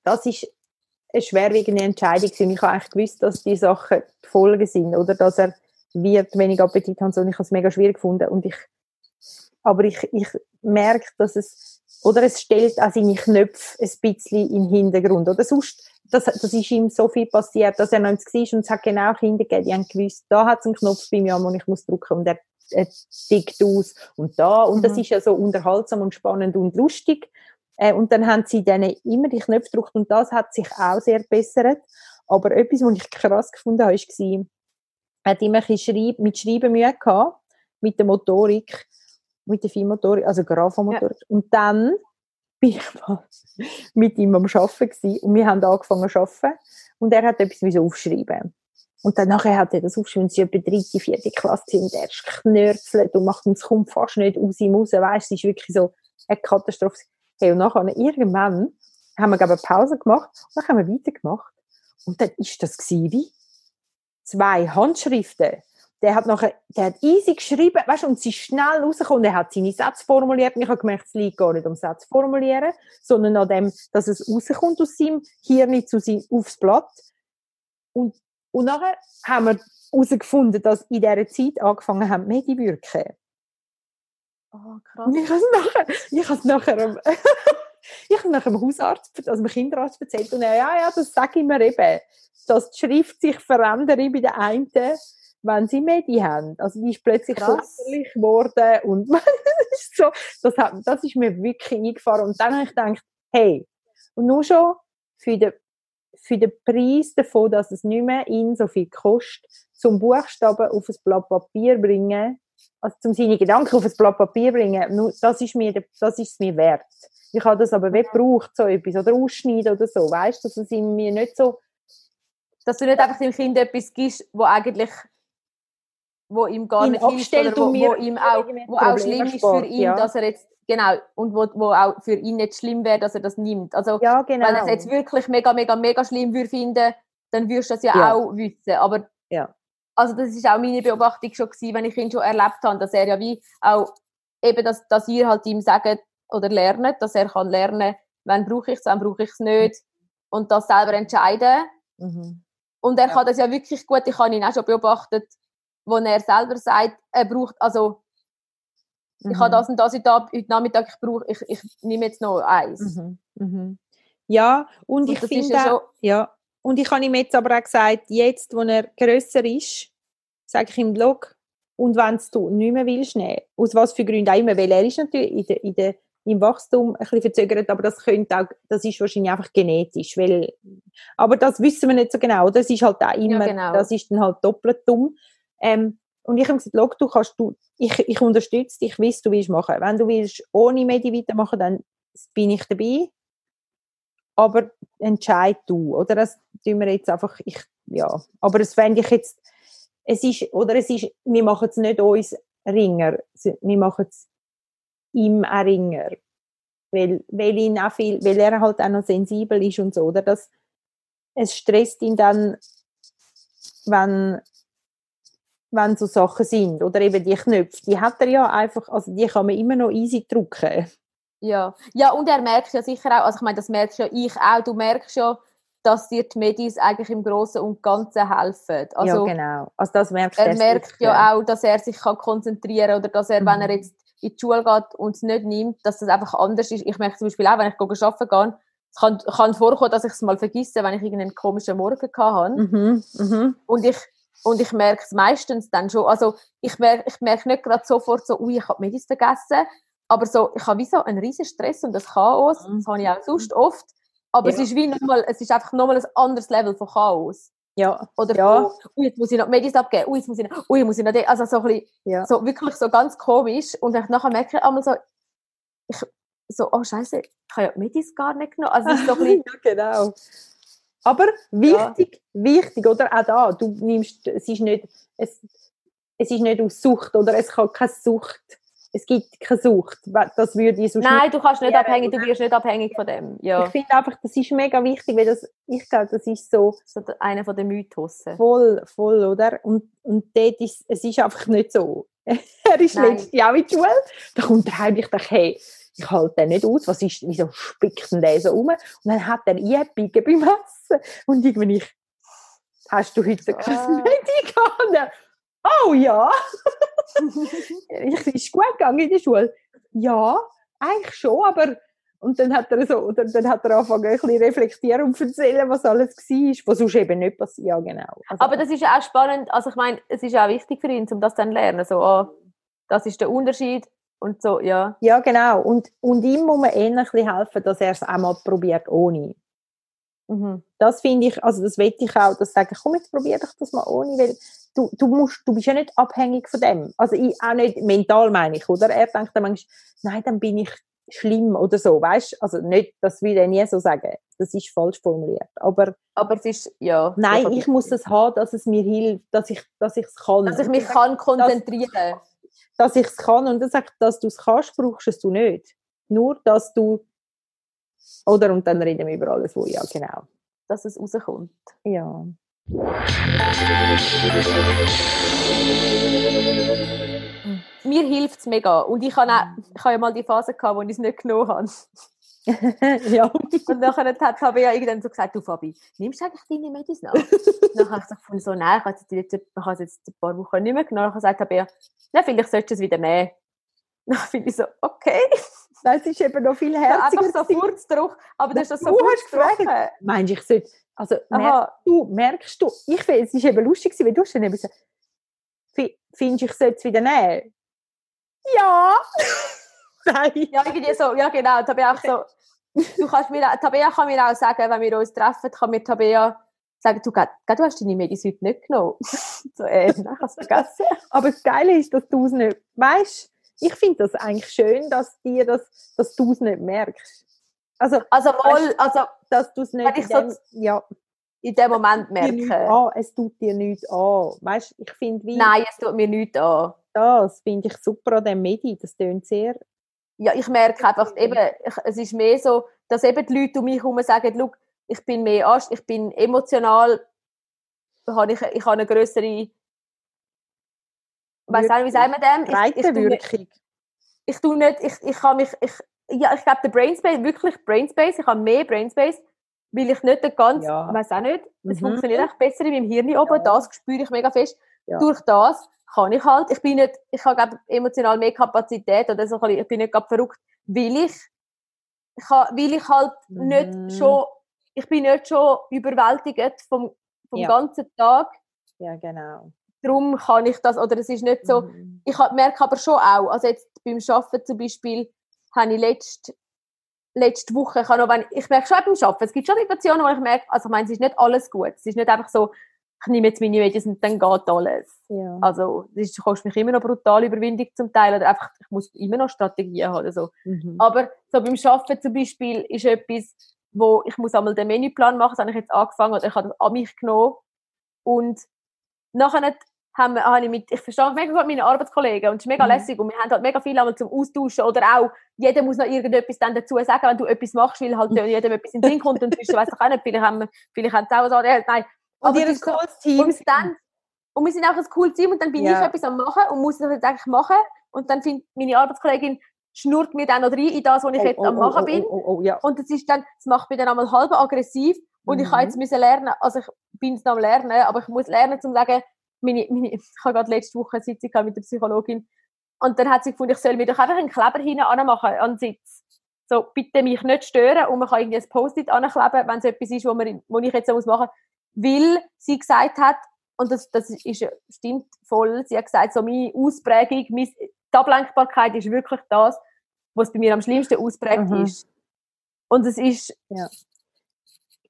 das ist eine schwerwiegende Entscheidung gewesen. ich habe eigentlich gewusst, dass die Sachen die Folgen sind oder dass er wird weniger Appetit haben soll. Ich habe es mega schwierig gefunden und ich, aber ich, ich merke, dass es, oder es stellt auch seine Knöpfe ein bisschen im Hintergrund oder sonst das, das ist ihm so viel passiert, dass er noch ins war und es hat genau Kinder gegeben, die haben gewusst, da hat es einen Knopf bei mir, wo ich muss drücken und er, er tickt aus und da und mhm. das ist ja so unterhaltsam und spannend und lustig äh, und dann haben sie dann immer die Knöpfe gedrückt und das hat sich auch sehr bessert, aber etwas, was ich krass gefunden habe, war, hat immer ein bisschen mit Schreiben Mühe gehabt, mit der Motorik, mit der Feinmotorik, also Graphomotorik ja. und dann bin ich mal mit ihm am Arbeiten gewesen, und wir haben angefangen zu arbeiten. Und er hat etwas aufschreiben. Und dann nachher hat er das aufgeschrieben, sie etwa dritte, vierte Klasse und er ist knörzelt und macht uns kommt fast nicht aus ihm raus, weißt, es ist wirklich so eine Katastrophe. Hey, und nachher, irgendwann haben wir, glaube eine Pause gemacht und dann haben wir weitergemacht und dann ist das wie zwei Handschriften der hat nachher, der hat easy geschrieben, weißt, und sie ist schnell rausgekommen, er hat seine Sätze formuliert, und ich habe gemerkt, es liegt gar nicht um Sätze formulieren, sondern an dem, dass es rauskommt aus seinem Hirn zu sein, aufs Blatt. Und, und nachher haben wir herausgefunden, dass in dieser Zeit angefangen haben, Medi wirken. Oh, krass. Und ich habe es nachher, ich nachher, ich habe nachher dem Hausarzt, also dem Kinderarzt erzählt, und er, ja, ja, das sage ich mir eben, dass die Schrift sich verändert bei den einen, wenn sie Medi haben. Also die ist plötzlich so geworden und das, ist so, das, hat, das ist mir wirklich eingefahren. Und dann habe ich gedacht, hey, und nur schon für den, für den Preis davon, dass es nicht mehr in so viel kostet, zum Buchstaben auf ein Blatt Papier bringen, also zum seine Gedanken auf ein Blatt Papier bringen, das ist mir, das ist mir wert. Ich habe das aber wie gebraucht, so etwas, oder ausschneiden oder so, weißt du, dass es mir nicht so dass du nicht einfach dem Kind etwas gibst, wo eigentlich wo ihm gar ihn nicht hilft wo, wo ihm auch, wo auch schlimm ist für ihn, ja. dass er jetzt genau und wo, wo auch für ihn nicht schlimm wäre, dass er das nimmt. Also ja, genau. wenn er es jetzt wirklich mega mega mega schlimm würde finden, dann würdest du das ja, ja. auch wissen. Aber ja. Also das ist auch meine Beobachtung schon gewesen, wenn ich ihn schon erlebt habe, dass er ja wie auch eben dass, dass ihr halt ihm sagt oder lernt, dass er kann lernen, wann brauche ich es, wann brauche ich es nicht und das selber entscheiden. Mhm. Und er kann das ja wirklich gut. Ich habe ihn auch schon beobachtet wo er selber sagt, er braucht, also mhm. ich habe mhm. das und das heute, heute Nachmittag, ich brauche, ich, ich nehme jetzt noch eins. Mhm. Mhm. Ja, und, und ich finde ja, ja, und ich habe ihm jetzt aber auch gesagt, jetzt, wo er grösser ist, sage ich im Blog, und wenn du nicht mehr willst nehmen, aus was für Gründen auch immer, weil er ist natürlich in der, in der, im Wachstum ein bisschen verzögert, aber das könnte auch, das ist wahrscheinlich einfach genetisch, weil, aber das wissen wir nicht so genau, das ist halt auch immer, ja, genau. das ist dann halt doppelt dumm, ähm, und ich habe gesagt, Log, du kannst du, ich, ich unterstütze dich, wie du willst machen. Wenn du willst ohne Medi weitermachen, dann bin ich dabei. Aber entscheid du, oder? Das tun wir jetzt einfach, ich, ja. Aber es fände ich jetzt, es ist, oder es ist, wir machen es nicht uns Ringer, wir machen es ihm auch Ringer. Weil, weil ihn auch viel, weil er halt auch noch sensibel ist und so, oder? Das, es stresst ihn dann, wenn, wenn so Sachen sind. Oder eben die Knöpfe, die hat er ja einfach, also die kann man immer noch easy drücken. Ja, ja und er merkt ja sicher auch, also ich meine, das merkst ja ich auch, du merkst ja, dass dir die Medis eigentlich im Großen und Ganzen helfen. Also, ja, genau. Also das merkst er merkt sicher. ja auch, dass er sich kann konzentrieren kann oder dass er, mhm. wenn er jetzt in die Schule geht und es nicht nimmt, dass das einfach anders ist. Ich merke zum Beispiel auch, wenn ich arbeiten gehe, es kann, kann vorkommen, dass ich es mal vergesse, wenn ich irgendeinen komischen Morgen hatte. Mhm. Mhm. Und ich und ich merke es meistens dann schon. Also ich merke, ich merke nicht gerade sofort so, ui, ich habe Medis vergessen. Aber so, ich habe wie so einen riesen Stress und ein Chaos. Mhm. Das habe ich auch sonst oft. Aber ja. es ist wie nochmal, es ist einfach nochmal ein anderes Level von Chaos. Ja. Oder ja. Von, ui, jetzt muss ich noch Medis abgeben, ui, jetzt muss ich noch, ui, muss ich noch, also so ein bisschen, ja. so wirklich so ganz komisch. Und dann nachher merke ich einmal so, ich, so, oh Scheiße, ich habe ja Medis gar nicht genommen. Also es ist so ein bisschen, ja, genau. Aber wichtig, ja. wichtig, oder? Auch da, du nimmst, es ist nicht, es, es ist nicht aus Sucht, oder? Es kann keine Sucht, es gibt keine Sucht. Das würde ich so Nein, du kannst nicht abhängig, du wirst nicht abhängig von dem. Ja. Ich finde einfach, das ist mega wichtig, weil das, ich glaube, das ist so. so einer von den Mythosen. Voll, voll, oder? Und, und dort ist, es ist einfach nicht so. er ist letztes Jahr in die Schule, da kommt er heim, ich dachte, hey, ich halte den nicht aus, was ist, wieso spickt denn der so rum? Und dann hat er eingebiegen beim Essen. Und irgendwie ich, hast du heute kein ah. Medi gehabt? Oh ja! ich ist gut gegangen in der Schule. Ja, eigentlich schon, aber Und dann hat er so, oder dann hat er angefangen, ein bisschen reflektieren und erzählen, was alles war, was sonst eben nicht passiert. Ja, genau. Also, aber das ist ja auch spannend, also ich meine, es ist auch wichtig für ihn, um das dann zu lernen, so, oh, das ist der Unterschied und so, ja. Ja, genau. Und, und ihm muss man ein bisschen helfen, dass er es auch mal probiert ohne. Mhm. Das finde ich, also das wette ich auch, dass sagen, komm, jetzt probier doch das mal ohne, weil du, du musst, du bist ja nicht abhängig von dem. Also ich, auch nicht mental meine ich, oder? Er denkt dann manchmal, nein, dann bin ich schlimm oder so, weißt? Also nicht, das will er nie so sagen. Das ist falsch formuliert. Aber, aber es ist, ja. Nein, ich muss es haben, dass es mir hilft, dass ich, dass ich es kann. Dass ich mich kann konzentrieren. Dass, dass ich es kann. Und er sagt, dass du es kannst, brauchst es du nicht. Nur, dass du, oder, und dann reden wir über alles, wo, ja, genau. Dass es rauskommt. Ja. Mir hilft es mega. Und ich habe, auch, ich habe ja mal die Phase gehabt, wo ich es nicht genommen habe. ja. Und nachher hat habe ich ja irgendwann so gesagt, du Fabi, nimmst du eigentlich deine Medis nach? dann habe ich gesagt, so, nein, ich habe es jetzt, jetzt ein paar Wochen nicht mehr genommen. Dann habe ich gesagt, ja, na, vielleicht solltest du es wieder nehmen. Dann finde ich so, okay. Das ist eben noch viel herziger. einfach so Furzdruck, aber das ist das so gefragt. Meinst du, ich sollte, also merkst du, merkst du, ich finde, es ist eben lustig, weil du hast dann eben so, findest du, ich sollte es wieder nehmen? Ja! Nein. Ja, irgendwie so, ja genau, Tabea auch so, du kannst mir, Tabea kann mir auch sagen, wenn wir uns treffen, kann mir Tabea sagen, du, du hast deine Medis heute nicht genommen. so, äh, nein, ich vergessen. Aber das Geile ist, dass du es nicht, weißt ich finde das eigentlich schön, dass dir das, dass du es nicht merkst. Also, also mal, also, dass du es nicht in dem, so ja, in dem Moment merken. An, es tut dir nichts an. Weißt, ich finde wie... Nein, es tut mir nichts an. Das finde ich super an dem Medi. Das tönt sehr... Ja, ich merke einfach, eben, ich, es ist mehr so, dass eben die Leute um mich herum sagen, ich bin mehr, ich bin emotional, habe ich, ich habe eine größere weiß nicht, wie sagen wir dem? Breitenwirkung. Ich, ich tue nicht, ich, ich kann mich, ich, ja, ich glaube, der Brainspace, wirklich Brainspace, ich habe mehr Brainspace, weil ich nicht den ganzen, ja. weiß auch nicht, es mhm. funktioniert echt besser in meinem Hirn oben, ja. das spüre ich mega fest. Ja. Durch das kann ich halt, ich bin nicht, ich habe glaube emotional mehr Kapazität oder so, ich bin nicht gerade verrückt, weil ich, ich habe, weil ich halt mhm. nicht schon, ich bin nicht schon überwältigt vom, vom ganzen Tag. Ja, genau darum kann ich das, oder es ist nicht so, mhm. ich merke aber schon auch, also jetzt beim Arbeiten zum Beispiel, habe ich letzte, letzte Woche, ich, noch, wenn, ich merke schon beim Arbeiten, es gibt schon Situationen, wo ich merke, also ich meine, es ist nicht alles gut, es ist nicht einfach so, ich nehme jetzt meine Medien und dann geht alles. Ja. Also, das kostet mich immer noch brutal Überwindung zum Teil, oder einfach, ich muss immer noch Strategien haben oder so. Mhm. Aber so beim Arbeiten zum Beispiel ist etwas, wo ich muss einmal den Menüplan machen, das habe ich jetzt angefangen, oder ich habe das an mich genommen und nachher haben wir, habe ich, mit, ich verstehe mega gut meine Arbeitskollegen und es ist mega mhm. lässig und wir haben halt mega viel einmal zum Austauschen oder auch, jeder muss noch irgendetwas dann dazu sagen, wenn du etwas machst, weil halt jedem etwas in den Sinn kommt und du weißt doch auch nicht, vielleicht haben wir, vielleicht haben sie auch so, nein. Und ihr ein cooles Team. Und, dann, und wir sind auch ein cooles Team und dann bin ja. ich etwas am machen und muss das jetzt eigentlich machen und dann findet meine Arbeitskollegin, schnurrt mir dann noch rein in das, was ich oh, jetzt oh, am oh, machen oh, bin. Oh, oh, ja. Und das ist dann, das macht mich dann einmal halb aggressiv und mhm. ich habe jetzt müssen lernen, also ich bin es noch am lernen, aber ich muss lernen, um zu sagen, meine, meine, ich habe gerade letzte Woche eine Sitzung mit der Psychologin und dann hat sie gefunden, ich soll mir doch einfach einen Kleber hinein machen an den Sitz. So, bitte mich nicht stören und man kann irgendwie ein Post-it ankleben, wenn es etwas ist, wo, man, wo ich jetzt machen muss. Weil sie gesagt hat, und das, das ist, stimmt voll, sie hat gesagt, so meine Ausprägung, meine, die Ablenkbarkeit ist wirklich das, was bei mir am schlimmsten ausprägt mhm. ist. Und es ist, ja.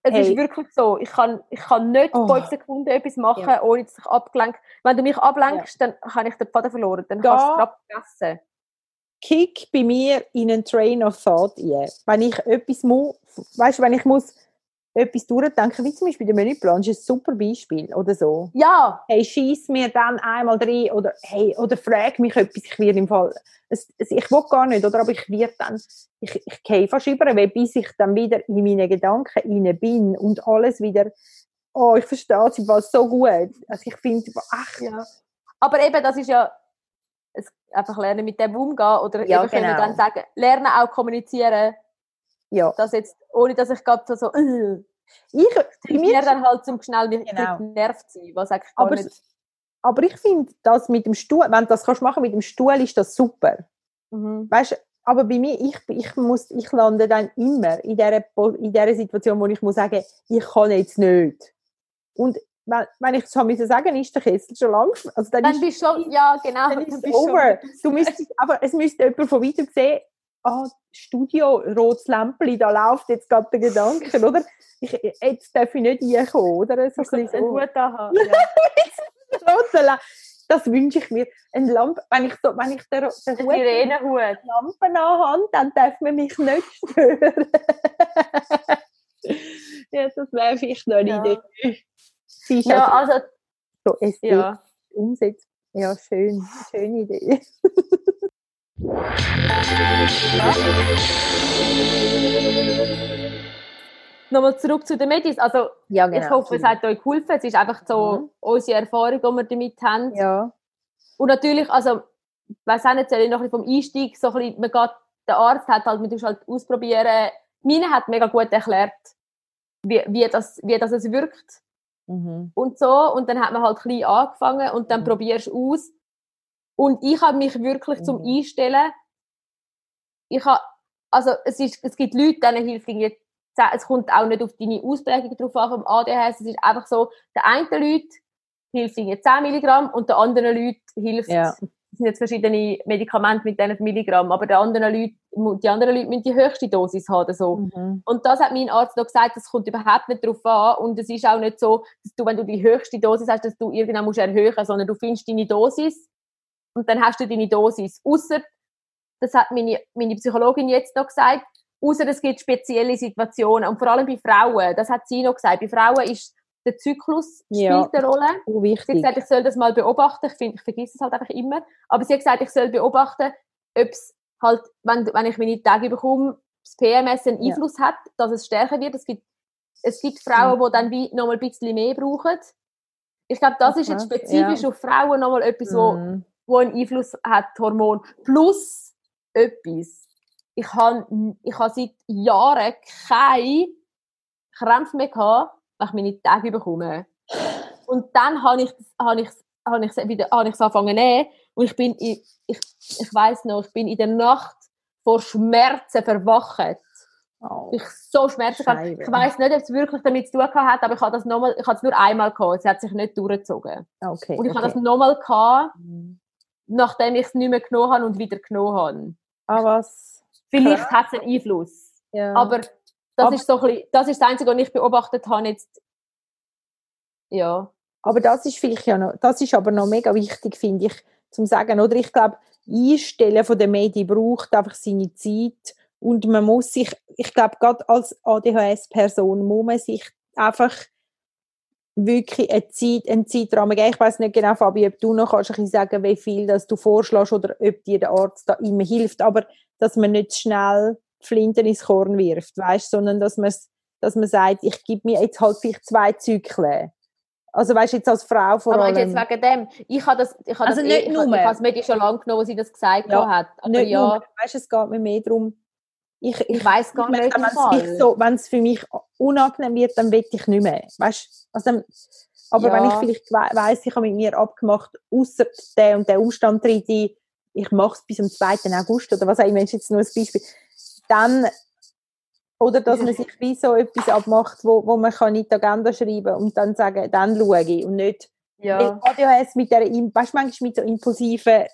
Es hey. ist wirklich so, ich kann, ich kann nicht oh. fünf Sekunden etwas machen, ja. ohne dass ich abgelenkt Wenn du mich ablenkst, ja. dann habe ich den Faden verloren. Dann da kannst du es vergessen. Kick bei mir in einen Train of Thought ein. Wenn ich etwas muss, weißt du, wenn ich muss etwas durchdenken, wie zum Beispiel der Menüplan, ist ein super Beispiel oder so. Ja. Hey, schieß mir dann einmal rein oder hey, oder frag mich etwas, ich werde im Fall, es, es, ich will gar nicht, oder, aber ich werde dann, ich, ich gehe fast über, weil bis ich dann wieder in meine Gedanken rein bin und alles wieder, oh, ich verstehe es im so gut. Also ich finde, ach. Ja. Aber eben, das ist ja, es, einfach lernen mit dem umgehen oder ja, eben genau. dann sagen, lernen auch kommunizieren, ja. Das jetzt, ohne dass ich gerade so, äh, ich, ich mir dann halt zum schnell genau. genervt sein, was eigentlich aber, nicht... aber ich finde, das mit dem Stuhl, wenn du das kannst machen mit dem Stuhl, ist das super. Mhm. Weißt, aber bei mir, ich, ich, muss, ich lande dann immer in dieser, Po- in dieser Situation, wo ich muss sagen, ich kann jetzt nicht. Und wenn, wenn ich es schon müssen sagen, ist der Kessel schon lang. Also dann, Dann ist, bist du schon, ja genau. dann ist es bist du schon- over. Du müsstest, aber es müsste jemand von weitem sehen, ah, Studio, rotes Lämpchen, da läuft jetzt gerade der Gedanke, oder? Ich, jetzt darf ich nicht reinkommen, oder? So ein bisschen. Hut anhaben. Ja. Das wünsche ich mir. Eine Lampe, wenn ich, so, wenn ich den, den Ein Hut Sirenenhut. Lampen anhand, dann darf man mich nicht stören. ja, das wäre vielleicht noch eine Ja. Idee. Sie ist Ja, also also, so ästhetisch ja. umsetzt. Ja, schön. Schöne Idee. Nochmal zurück zu den Medis. Also, Ja, ich hoffe, es hat euch geholfen. Es ist einfach so Mhm. unsere Erfahrung, die wir damit haben. Ja. Und natürlich, also, ich weiss auch nicht, soll ich noch ein bisschen vom Einstieg, so ein bisschen, man geht, der Arzt hat halt, man tut halt ausprobieren. Meine hat mega gut erklärt, wie, wie, das, wie das es wirkt Mhm. und so. Und dann hat man halt klein angefangen und dann Mhm. probierst du aus. Und ich habe mich wirklich zum Mhm. Einstellen, ich habe, also es, ist, es gibt Leute, denen hilft irgendwie, zehn- es kommt auch nicht auf deine Ausprägung drauf an vom ADHS, es ist einfach so, der einen Leute hilft irgendwie 10 Milligramm und der anderen Leute hilft, Ja. es sind jetzt verschiedene Medikamente mit diesen Milligramm, aber der anderen Leute, die anderen Leute müssen die höchste Dosis haben, so. Mhm. Und das hat mein Arzt noch gesagt, das kommt überhaupt nicht darauf an. Und es ist auch nicht so, dass du, wenn du die höchste Dosis hast, dass du irgendwann musst erhöhen musst, sondern du findest deine Dosis und dann hast du deine Dosis. Ausser, das hat meine, meine Psychologin jetzt noch gesagt, außer es gibt spezielle Situationen. Und vor allem bei Frauen, das hat sie noch gesagt, bei Frauen ist der Zyklus Ja. spielt eine Rolle. Oh, Sie hat wichtig. gesagt, ich soll das mal beobachten. Ich, find, ich vergesse es halt einfach immer. Aber sie hat gesagt, ich soll beobachten, ob es halt, wenn, wenn ich meine Tage bekomme, das PMS einen Ja. Einfluss hat, dass es stärker wird. Es gibt, es gibt Frauen, die dann wie noch mal ein bisschen mehr brauchen. Ich glaube, das ist jetzt Okay, spezifisch ja. auf Frauen noch mal etwas, wo, Mhm. Wo einen Einfluss hat, Hormon. Plus etwas. Ich habe ich hab seit Jahren keine Krämpfe mehr gehabt, wenn ich meine Tage bekomme. Und dann habe ich habe ich wieder ich es angefangen zu nehmen und ich bin ich ich, ich weiß noch, ich bin in der Nacht vor Schmerzen verwacht. Oh. Ich so Schmerzen gehabt. Scheibe. Ich weiß nicht, ob es wirklich damit zu tun hat, aber ich habe das nochmal, ich habe es nur einmal gehabt. Es hat sich nicht durchgezogen. Okay. Und ich habe das okay. nochmal gehabt, Mhm. Nachdem ich es nicht mehr genommen habe und wieder genommen habe. Ah, was? Vielleicht hat es einen Einfluss. Ja. Aber das Aber- ist so ein bisschen, das ist das Einzige, was ich beobachtet habe jetzt. Ja. Aber das ist vielleicht ja noch, das ist aber noch mega wichtig, finde ich, zum sagen, oder? Ich glaube, Einstellen von der Medien braucht einfach seine Zeit und man muss sich, ich glaube, gerade als ADHS-Person muss man sich einfach wirklich eine Zeit, einen Zeitrahmen geben. Ich weiß nicht genau, Fabi, ob du noch kannst ein bisschen sagen, wie viel das du vorschlägst oder ob dir der Arzt da immer hilft, aber dass man nicht schnell Flinten ins Korn wirft, weißt, sondern dass man dass man sagt, ich gebe mir jetzt halt vielleicht zwei Zyklen. Also weißt jetzt als Frau vor Aber allem. jetzt wegen dem, ich habe das, ich habe Also das nicht eh, ich, nur. ich habe es mir schon lange genommen, wo sie das gesagt Ja, hat. Aber nicht ja, nur, weißt, es geht mir mehr darum, ich, ich weiß gar nicht wenn es so, für mich unangenehm wird, dann will ich nicht mehr. Weißt? Also dann, aber Ja. wenn ich vielleicht we weiss, ich habe mit mir abgemacht, außer der und der Umstand ein, ich mache es bis zum 2. August oder was auch immer, ist jetzt nur ein Beispiel, dann oder dass man sich wie so etwas abmacht, wo, wo man kann in die Agenda schreiben und dann sagen, dann schaue ich und nicht ja. ADHS mit der, weißt du, manchmal mit so impulsiven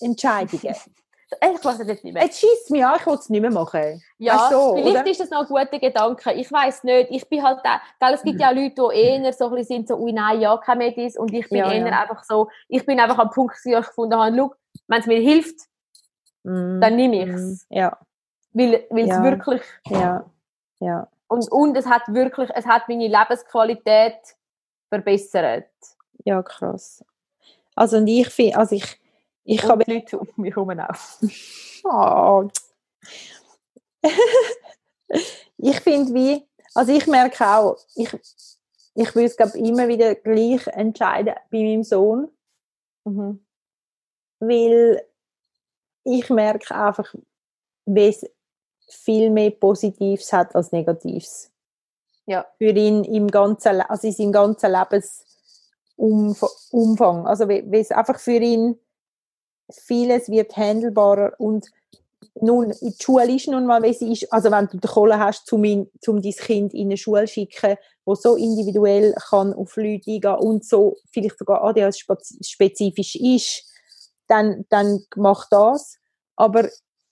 Entscheidungen. Ich weiß es jetzt nicht mehr. Jetzt schießt mich an, ich will es nicht mehr machen. Ja, so, vielleicht oder? ist das noch ein guter Gedanke. Ich weiß nicht. Ich bin halt da, gell, es gibt ja Leute, die eher so ein bisschen sind, so, ui, nein, ja, kein Medis. Und ich bin Ja, eher ja. einfach so, ich bin einfach am Punkt, wo ich gefunden habe, schau, wenn es mir hilft, Mm, dann nehme ich es. Ja, Weil, weil es Ja. wirklich, ja, ja. und, und es hat wirklich, es hat meine Lebensqualität verbessert. Ja, krass. Also und ich finde, also ich, ich die Leute um mich herum auch. Oh. ich finde wie, also ich merke auch, ich, ich will es glaube immer wieder gleich entscheiden bei meinem Sohn, Mhm. weil ich merke einfach, wie es viel mehr Positives hat als Negatives. Ja. Für ihn im ganzen, also in seinem ganzen Lebensumfang. Also wie, wie es einfach für ihn vieles wird handelbarer und nun, die Schule ist nun mal, wie sie ist. Also wenn du die Kohle hast, um, in, um dein Kind in eine Schule zu schicken, wo so individuell kann auf Leute eingehen und so vielleicht sogar ADHS-spezifisch ist, dann, dann mach das. Aber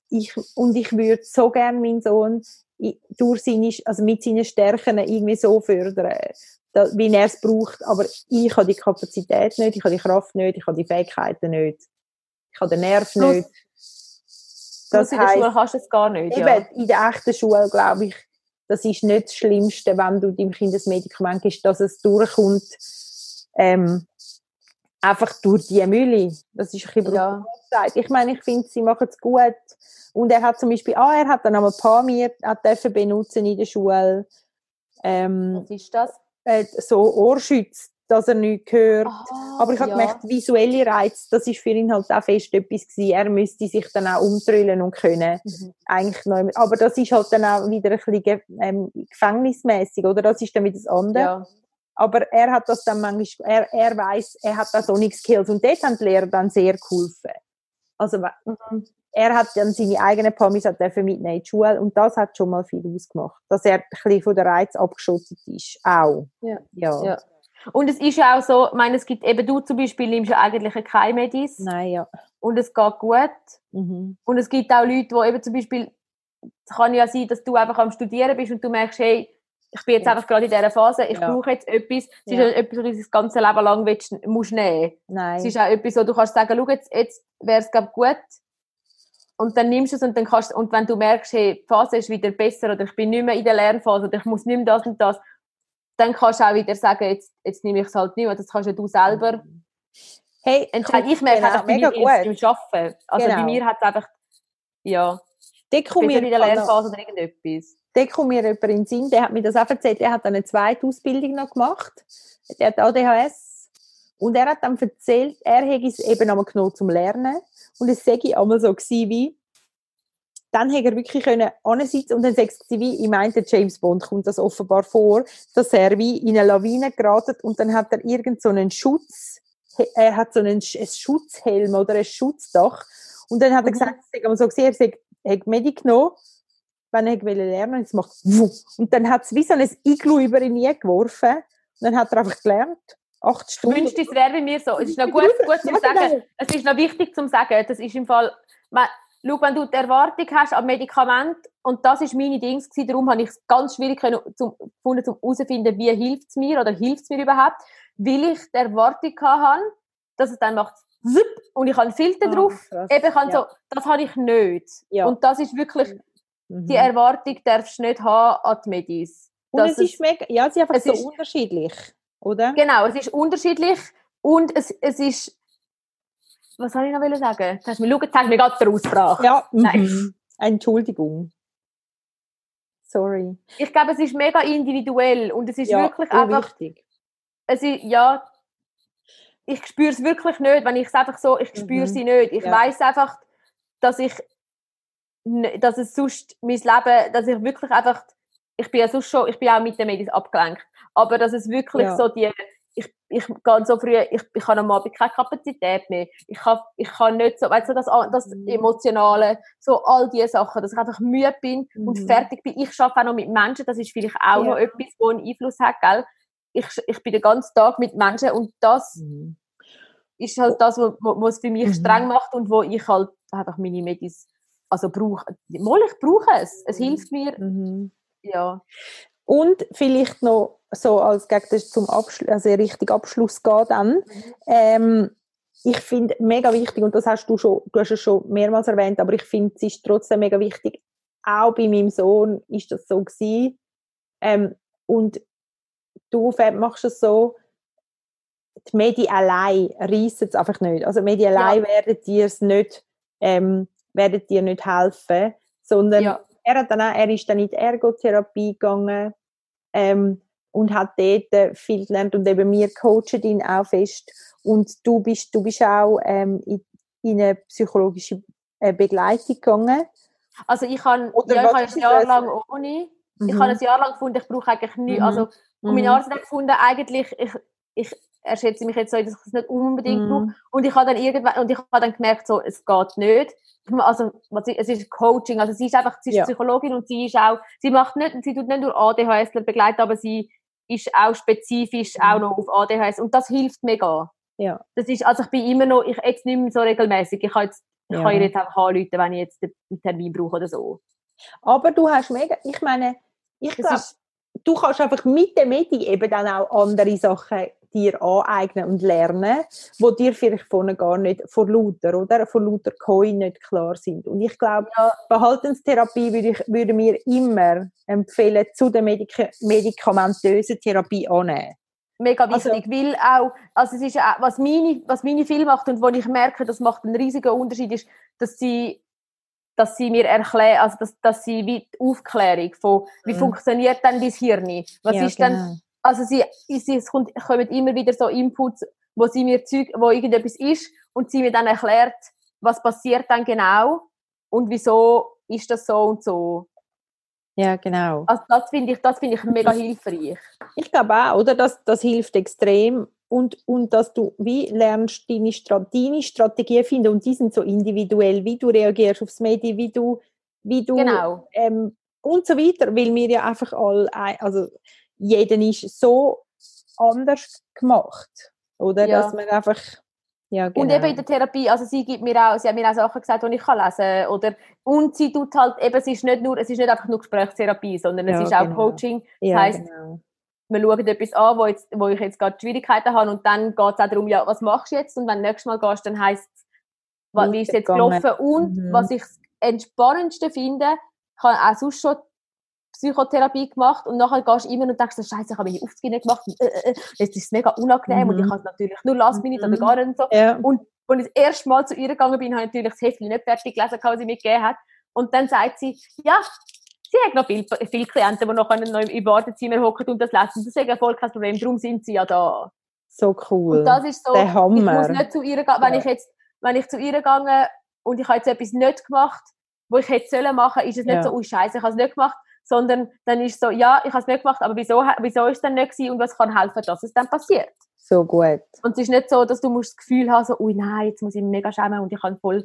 ich, und ich würde so gerne meinen Sohn durch seine, also mit seinen Stärken irgendwie so fördern, wie er es braucht. Aber ich habe die Kapazität nicht, ich habe die Kraft nicht, ich habe die Fähigkeiten nicht, ich habe den Nerv nicht. Das in der Schule kannst du es gar nicht. Eben, ja. in der echten Schule, glaube ich, das ist nicht das Schlimmste, wenn du deinem Kind ein Medikament gibst, dass es durchkommt, ähm, einfach durch die Mühle. Das ist ein bisschen Ja. Ich meine, ich finde, sie machen es gut. Und er hat zum Beispiel, ah, er hat dann einmal Pamir benutzen in der Schule. Ähm, Was ist das? äh, so Ohrschütz, dass er nichts hört. Ah, Aber ich habe ja. gemerkt, visuelle Reiz, das ist für ihn halt auch fest etwas gewesen. Er müsste sich dann auch umtrüllen und können. Mhm. Eigentlich noch, aber das ist halt dann auch wieder ein bisschen ähm, gefängnismäßig, oder? Das ist dann wieder das andere. Ja. Aber er hat das dann manchmal, er, er weiß, er hat da so nichts Skills. Und dort haben die Lehrer dann sehr geholfen. Also, Mhm. er hat dann seine eigenen Pommes hat mitnehmen in die Schule und das hat schon mal viel ausgemacht. Dass er ein bisschen von der Reiz abgeschottet ist. Auch. Ja. Ja. Ja. Und es ist ja auch so, ich meine, es gibt eben, du zum Beispiel nimmst ja eigentlich keine Medis Nein, ja. und es geht gut. Mhm. Und es gibt auch Leute, die eben zum Beispiel, es kann ja sein, dass du einfach am Studieren bist und du merkst, hey, ich bin jetzt Ja. einfach gerade in dieser Phase, ich Ja. brauche jetzt etwas. Es ist Ja. etwas, was du das ganze Leben lang willst, musst nehmen. Nein. Es ist auch etwas, wo du kannst sagen, schau, jetzt, jetzt wäre es gut. Und dann nimmst du es und dann kannst und wenn du merkst, hey, die Phase ist wieder besser oder ich bin nicht mehr in der Lernphase oder ich muss nicht mehr das und das, dann kannst du auch wieder sagen, jetzt, jetzt nehme ich es halt nicht mehr. Das kannst ja du selber Hey, entscheiden. Ich merke genau, einfach, bei mega gut. im Arbeiten. Also bei Genau. mir hat es einfach, ja, mir, in der Lernphase oder irgendetwas. mir jemand in den Sinn, der hat mir das auch erzählt, der hat eine zweite Ausbildung noch gemacht. Der hat ADHS. Und er hat dann erzählt, er hätte es eben einmal genommen zum Lernen. Und es sei einmal so gewesen, wie, dann hätte er wirklich können ansitzen und dann es gewesen, wie, ich meinte, James Bond kommt das offenbar vor, dass er wie in eine Lawine geraten und dann hat er irgend so einen Schutz, er hat so einen Sch- ein Schutzhelm oder ein Schutzdach und dann hat er Mhm. gesagt, es sei einmal so gesehen, er hat Medi genommen, wenn er wollte lernen und es macht wuh. und dann hat es wie so ein Iglu über ihn geworfen und dann hat er einfach gelernt, acht Ich Stunden. wünschte, es wäre bei mir so. Es ist noch gut, gut zu Ja, sagen. genau. Es ist noch wichtig zu sagen, das ist im Fall, man, schau, wenn du die Erwartung hast an Medikament, und das ist meine Dings gewesen, darum habe ich es ganz schwierig können, zum, gefunden, um herauszufinden, wie hilft es mir oder hilft es mir überhaupt, weil ich die Erwartung hatte, dass es dann macht zip, und ich habe einen Filter Ah, drauf. krass. Eben, ich habe Ja. so, das habe ich nicht. Ja. Und das ist wirklich, Mhm. die Erwartung darfst du nicht haben an die Medis. Und Dass es ist mega, ja, es ist einfach es so ist- unterschiedlich, oder? Genau, es ist unterschiedlich und es, es ist. Was soll ich noch sagen? Jetzt hast du mir, schau, jetzt hast du mir gerade der Aussprache. Ja, Nein. mhm. Entschuldigung. Sorry. Ich glaube, es ist mega individuell und es ist ja, wirklich einfach. wichtig. Es ist, ja, ich spüre es wirklich nicht, wenn ich es einfach so, ich spüre Mhm. sie nicht. Ich Ja. weiß einfach, dass ich, dass es sonst mein Leben, dass ich wirklich einfach, ich bin ja sonst schon, ich bin auch mit den Medien abgelenkt, aber dass es wirklich Ja. so die, ich, ich gehe so früh, ich, ich habe am Abend keine Kapazität mehr, ich kann, ich kann nicht so, weißt du, das, das Mhm. Emotionale, so all diese Sachen, dass ich einfach müde bin und Mhm. fertig bin. Ich arbeite auch noch mit Menschen, das ist vielleicht auch Ja. noch etwas, wo einen Einfluss hat, gell? Ich, ich bin den ganzen Tag mit Menschen und das Mhm. ist halt das, was wo, wo es für mich Mhm. streng macht und wo ich halt einfach meine Medis also brauche. Mal, ich brauche es. Es Mhm. hilft mir, Mhm. ja. Und vielleicht noch so als gegen das zum Abschluss, also richtig Abschluss gehen dann. Mhm. Ähm, ich finde mega wichtig, und das hast du schon, du hast es schon mehrmals erwähnt, aber ich finde, es ist trotzdem mega wichtig. Auch bei meinem Sohn ist das so gewesen. Ähm, und du Fab, machst es so, die Medien allein reissen es einfach nicht. Also die Medien Ja. allein werden dir es nicht, ähm, werden dir nicht helfen, sondern Ja. er hat dann auch, er ist dann in die Ergotherapie gegangen ähm, und hat dort äh, viel gelernt und eben wir coachen ihn auch fest und du bist du bist auch ähm, in, in eine psychologische äh, Begleitung gegangen. Also ich habe ja, ich ein Jahr lang ohne. Ich habe ein Jahr lang gefunden, ich brauche eigentlich nichts. Mhm. Also, und mein Mhm. Arzt hat gefunden, eigentlich, ich, ich, er schätzt mich jetzt so, dass ich es nicht unbedingt Mhm. brauche. Und ich habe dann irgendwann, und ich habe dann gemerkt, so, es geht nicht. Also, es ist Coaching, also sie ist einfach, sie ist Ja. Psychologin und sie ist auch, sie macht nicht, sie tut nicht nur ADHSler begleiten, aber sie ist auch spezifisch Mhm. auch noch auf ADHS und das hilft mega. Ja. Das ist, also ich bin immer noch, ich jetzt nicht mehr so regelmäßig. Ich kann jetzt, ich Ja. kann jetzt einfach anrufen, wenn ich jetzt einen Termin brauche oder so. Aber du hast mega, ich meine, ich glaube, du kannst einfach mit dem Medi eben dann auch andere Sachen dir aneignen und lernen, wo dir vielleicht vorne gar nicht vor lauter, oder? Vor lauter Coin nicht klar sind. Und ich glaube, Ja. Verhaltenstherapie würde, ich, würde mir immer empfehlen, zu der Medika medikamentösen Therapie annehmen. Mega Also- wichtig, weil auch, also es ist auch, was meine, was meine Film macht und wo ich merke, das macht einen riesigen Unterschied, ist, dass sie, dass sie mir erklären, also dass, dass sie wie die Aufklärung von, wie Mhm. funktioniert denn dein Hirn? Was Ja, ist denn, genau. Also sie, sie, es kommt, kommen immer wieder so Inputs, wo sie mir Zeug, wo irgendetwas ist und sie mir dann erklärt, was passiert dann genau und wieso ist das so und so. Ja, genau. Also das finde ich, das finde ich mega hilfreich. Ich glaube auch, oder? Das, das hilft extrem. Und, und dass du wie lernst, deine, deine Strategien finden. Und die sind so individuell, wie du reagierst aufs Medien, wie du, wie du Genau. ähm, und so weiter. Weil wir ja einfach alle, also jeder ist so anders gemacht. Oder? Ja. Dass man einfach, ja, genau. Und eben in der Therapie, also sie gibt mir auch, sie hat mir auch Sachen gesagt, die ich kann lesen kann. Oder, und sie tut halt, eben, es ist nicht nur, es ist nicht einfach nur Gesprächstherapie, sondern Ja, es ist auch genau. Coaching. ja, heisst, genau. Wir schauen etwas an, wo, jetzt, wo ich jetzt gerade Schwierigkeiten habe und dann geht es auch darum, ja, was machst du jetzt? Und wenn du nächstes Mal gehst, dann heisst es, wie ist es jetzt gelaufen? Und Mhm. was ich das Entspannendste finde, ich habe auch sonst schon Psychotherapie gemacht und nachher gehst du immer und denkst, Scheiße, ich habe meine Aufzüge nicht gemacht. Äh, äh, äh, Jetzt ist es mega unangenehm und Mhm. ich kann es natürlich nur last minute Mhm. oder gar nicht so. Ja, Und als ich das erste Mal zu ihr gegangen bin, habe ich natürlich das Heftchen nicht fertig gelesen, was sie mir gegeben hat. Und dann sagt sie, ja, sie hat noch viele, viele Klienten, die noch, noch im Wartezimmer hocken und das lesen. Das ist ja voll kein Problem, darum sind sie ja da. so cool. Und das ist so, Der ich Hammer. muss nicht zu ihr gehen, wenn Ja. ich jetzt, wenn ich zu ihr gegangen und ich habe jetzt etwas nicht gemacht, wo ich hätte sollen machen, ist es nicht Ja. so, oh Scheiße, ich habe es nicht gemacht, sondern dann ist es so, ja, ich habe es nicht gemacht, aber wieso, wieso ist es dann nicht gewesen und was kann helfen, dass es dann passiert? so gut. Und es ist nicht so, dass du musst das Gefühl haben, so, ui nein, jetzt muss ich mich mega schämen und ich kann voll,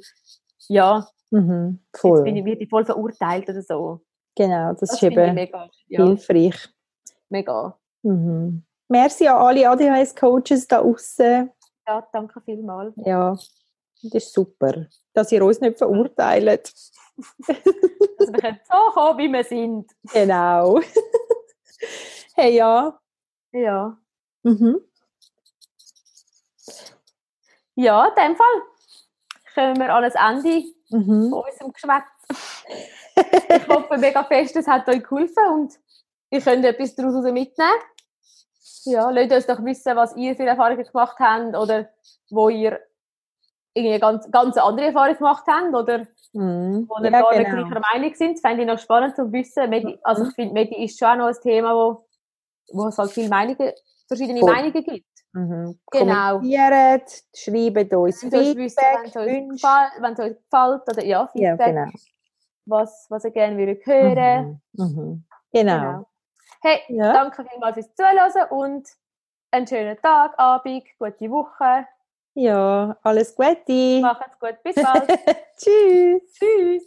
ja, Mhm, jetzt voll. bin ich, werde ich voll verurteilt oder so. Genau, das, Das ist eben mega, ja, hilfreich. mega. Mhm. Merci an alle ADHS-Coaches da außen. Ja, danke vielmals. Ja, das ist super, dass ihr uns nicht verurteilt. Dass wir können so kommen, wie wir sind. Genau. hey, ja. Ja. Mhm. Ja, in dem Fall kommen wir an das Ende Mhm. von unserem Geschwätz. Ich hoffe mega fest, es hat euch geholfen und ihr könnt etwas daraus mitnehmen. Ja, lasst uns doch wissen, was ihr für Erfahrungen gemacht habt oder wo ihr irgendwie ganz, ganz andere Erfahrungen gemacht habt oder Mhm. wo ihr Ja, gar nicht genau. gleicher Meinung sind. Das fände ich noch spannend zu wissen. Medi, also ich finde, Medi ist schon auch noch ein Thema, wo, wo es halt viele Meinungen, verschiedene Voll. Meinungen gibt. Mhm. Genau. Kommentiert, schreibt uns Wenn es euch wissen, wenn es euch Feedback, euch gefällt oder ja, Ja, Feedback, genau. was, was ihr gerne würdet hören. Mhm. Mhm. Genau. Genau. Hey, Ja. danke vielmals fürs Zuhören und einen schönen Tag, Abend, gute Woche. Ja, alles Gute. Macht's gut, bis bald. Tschüss. Tschüss.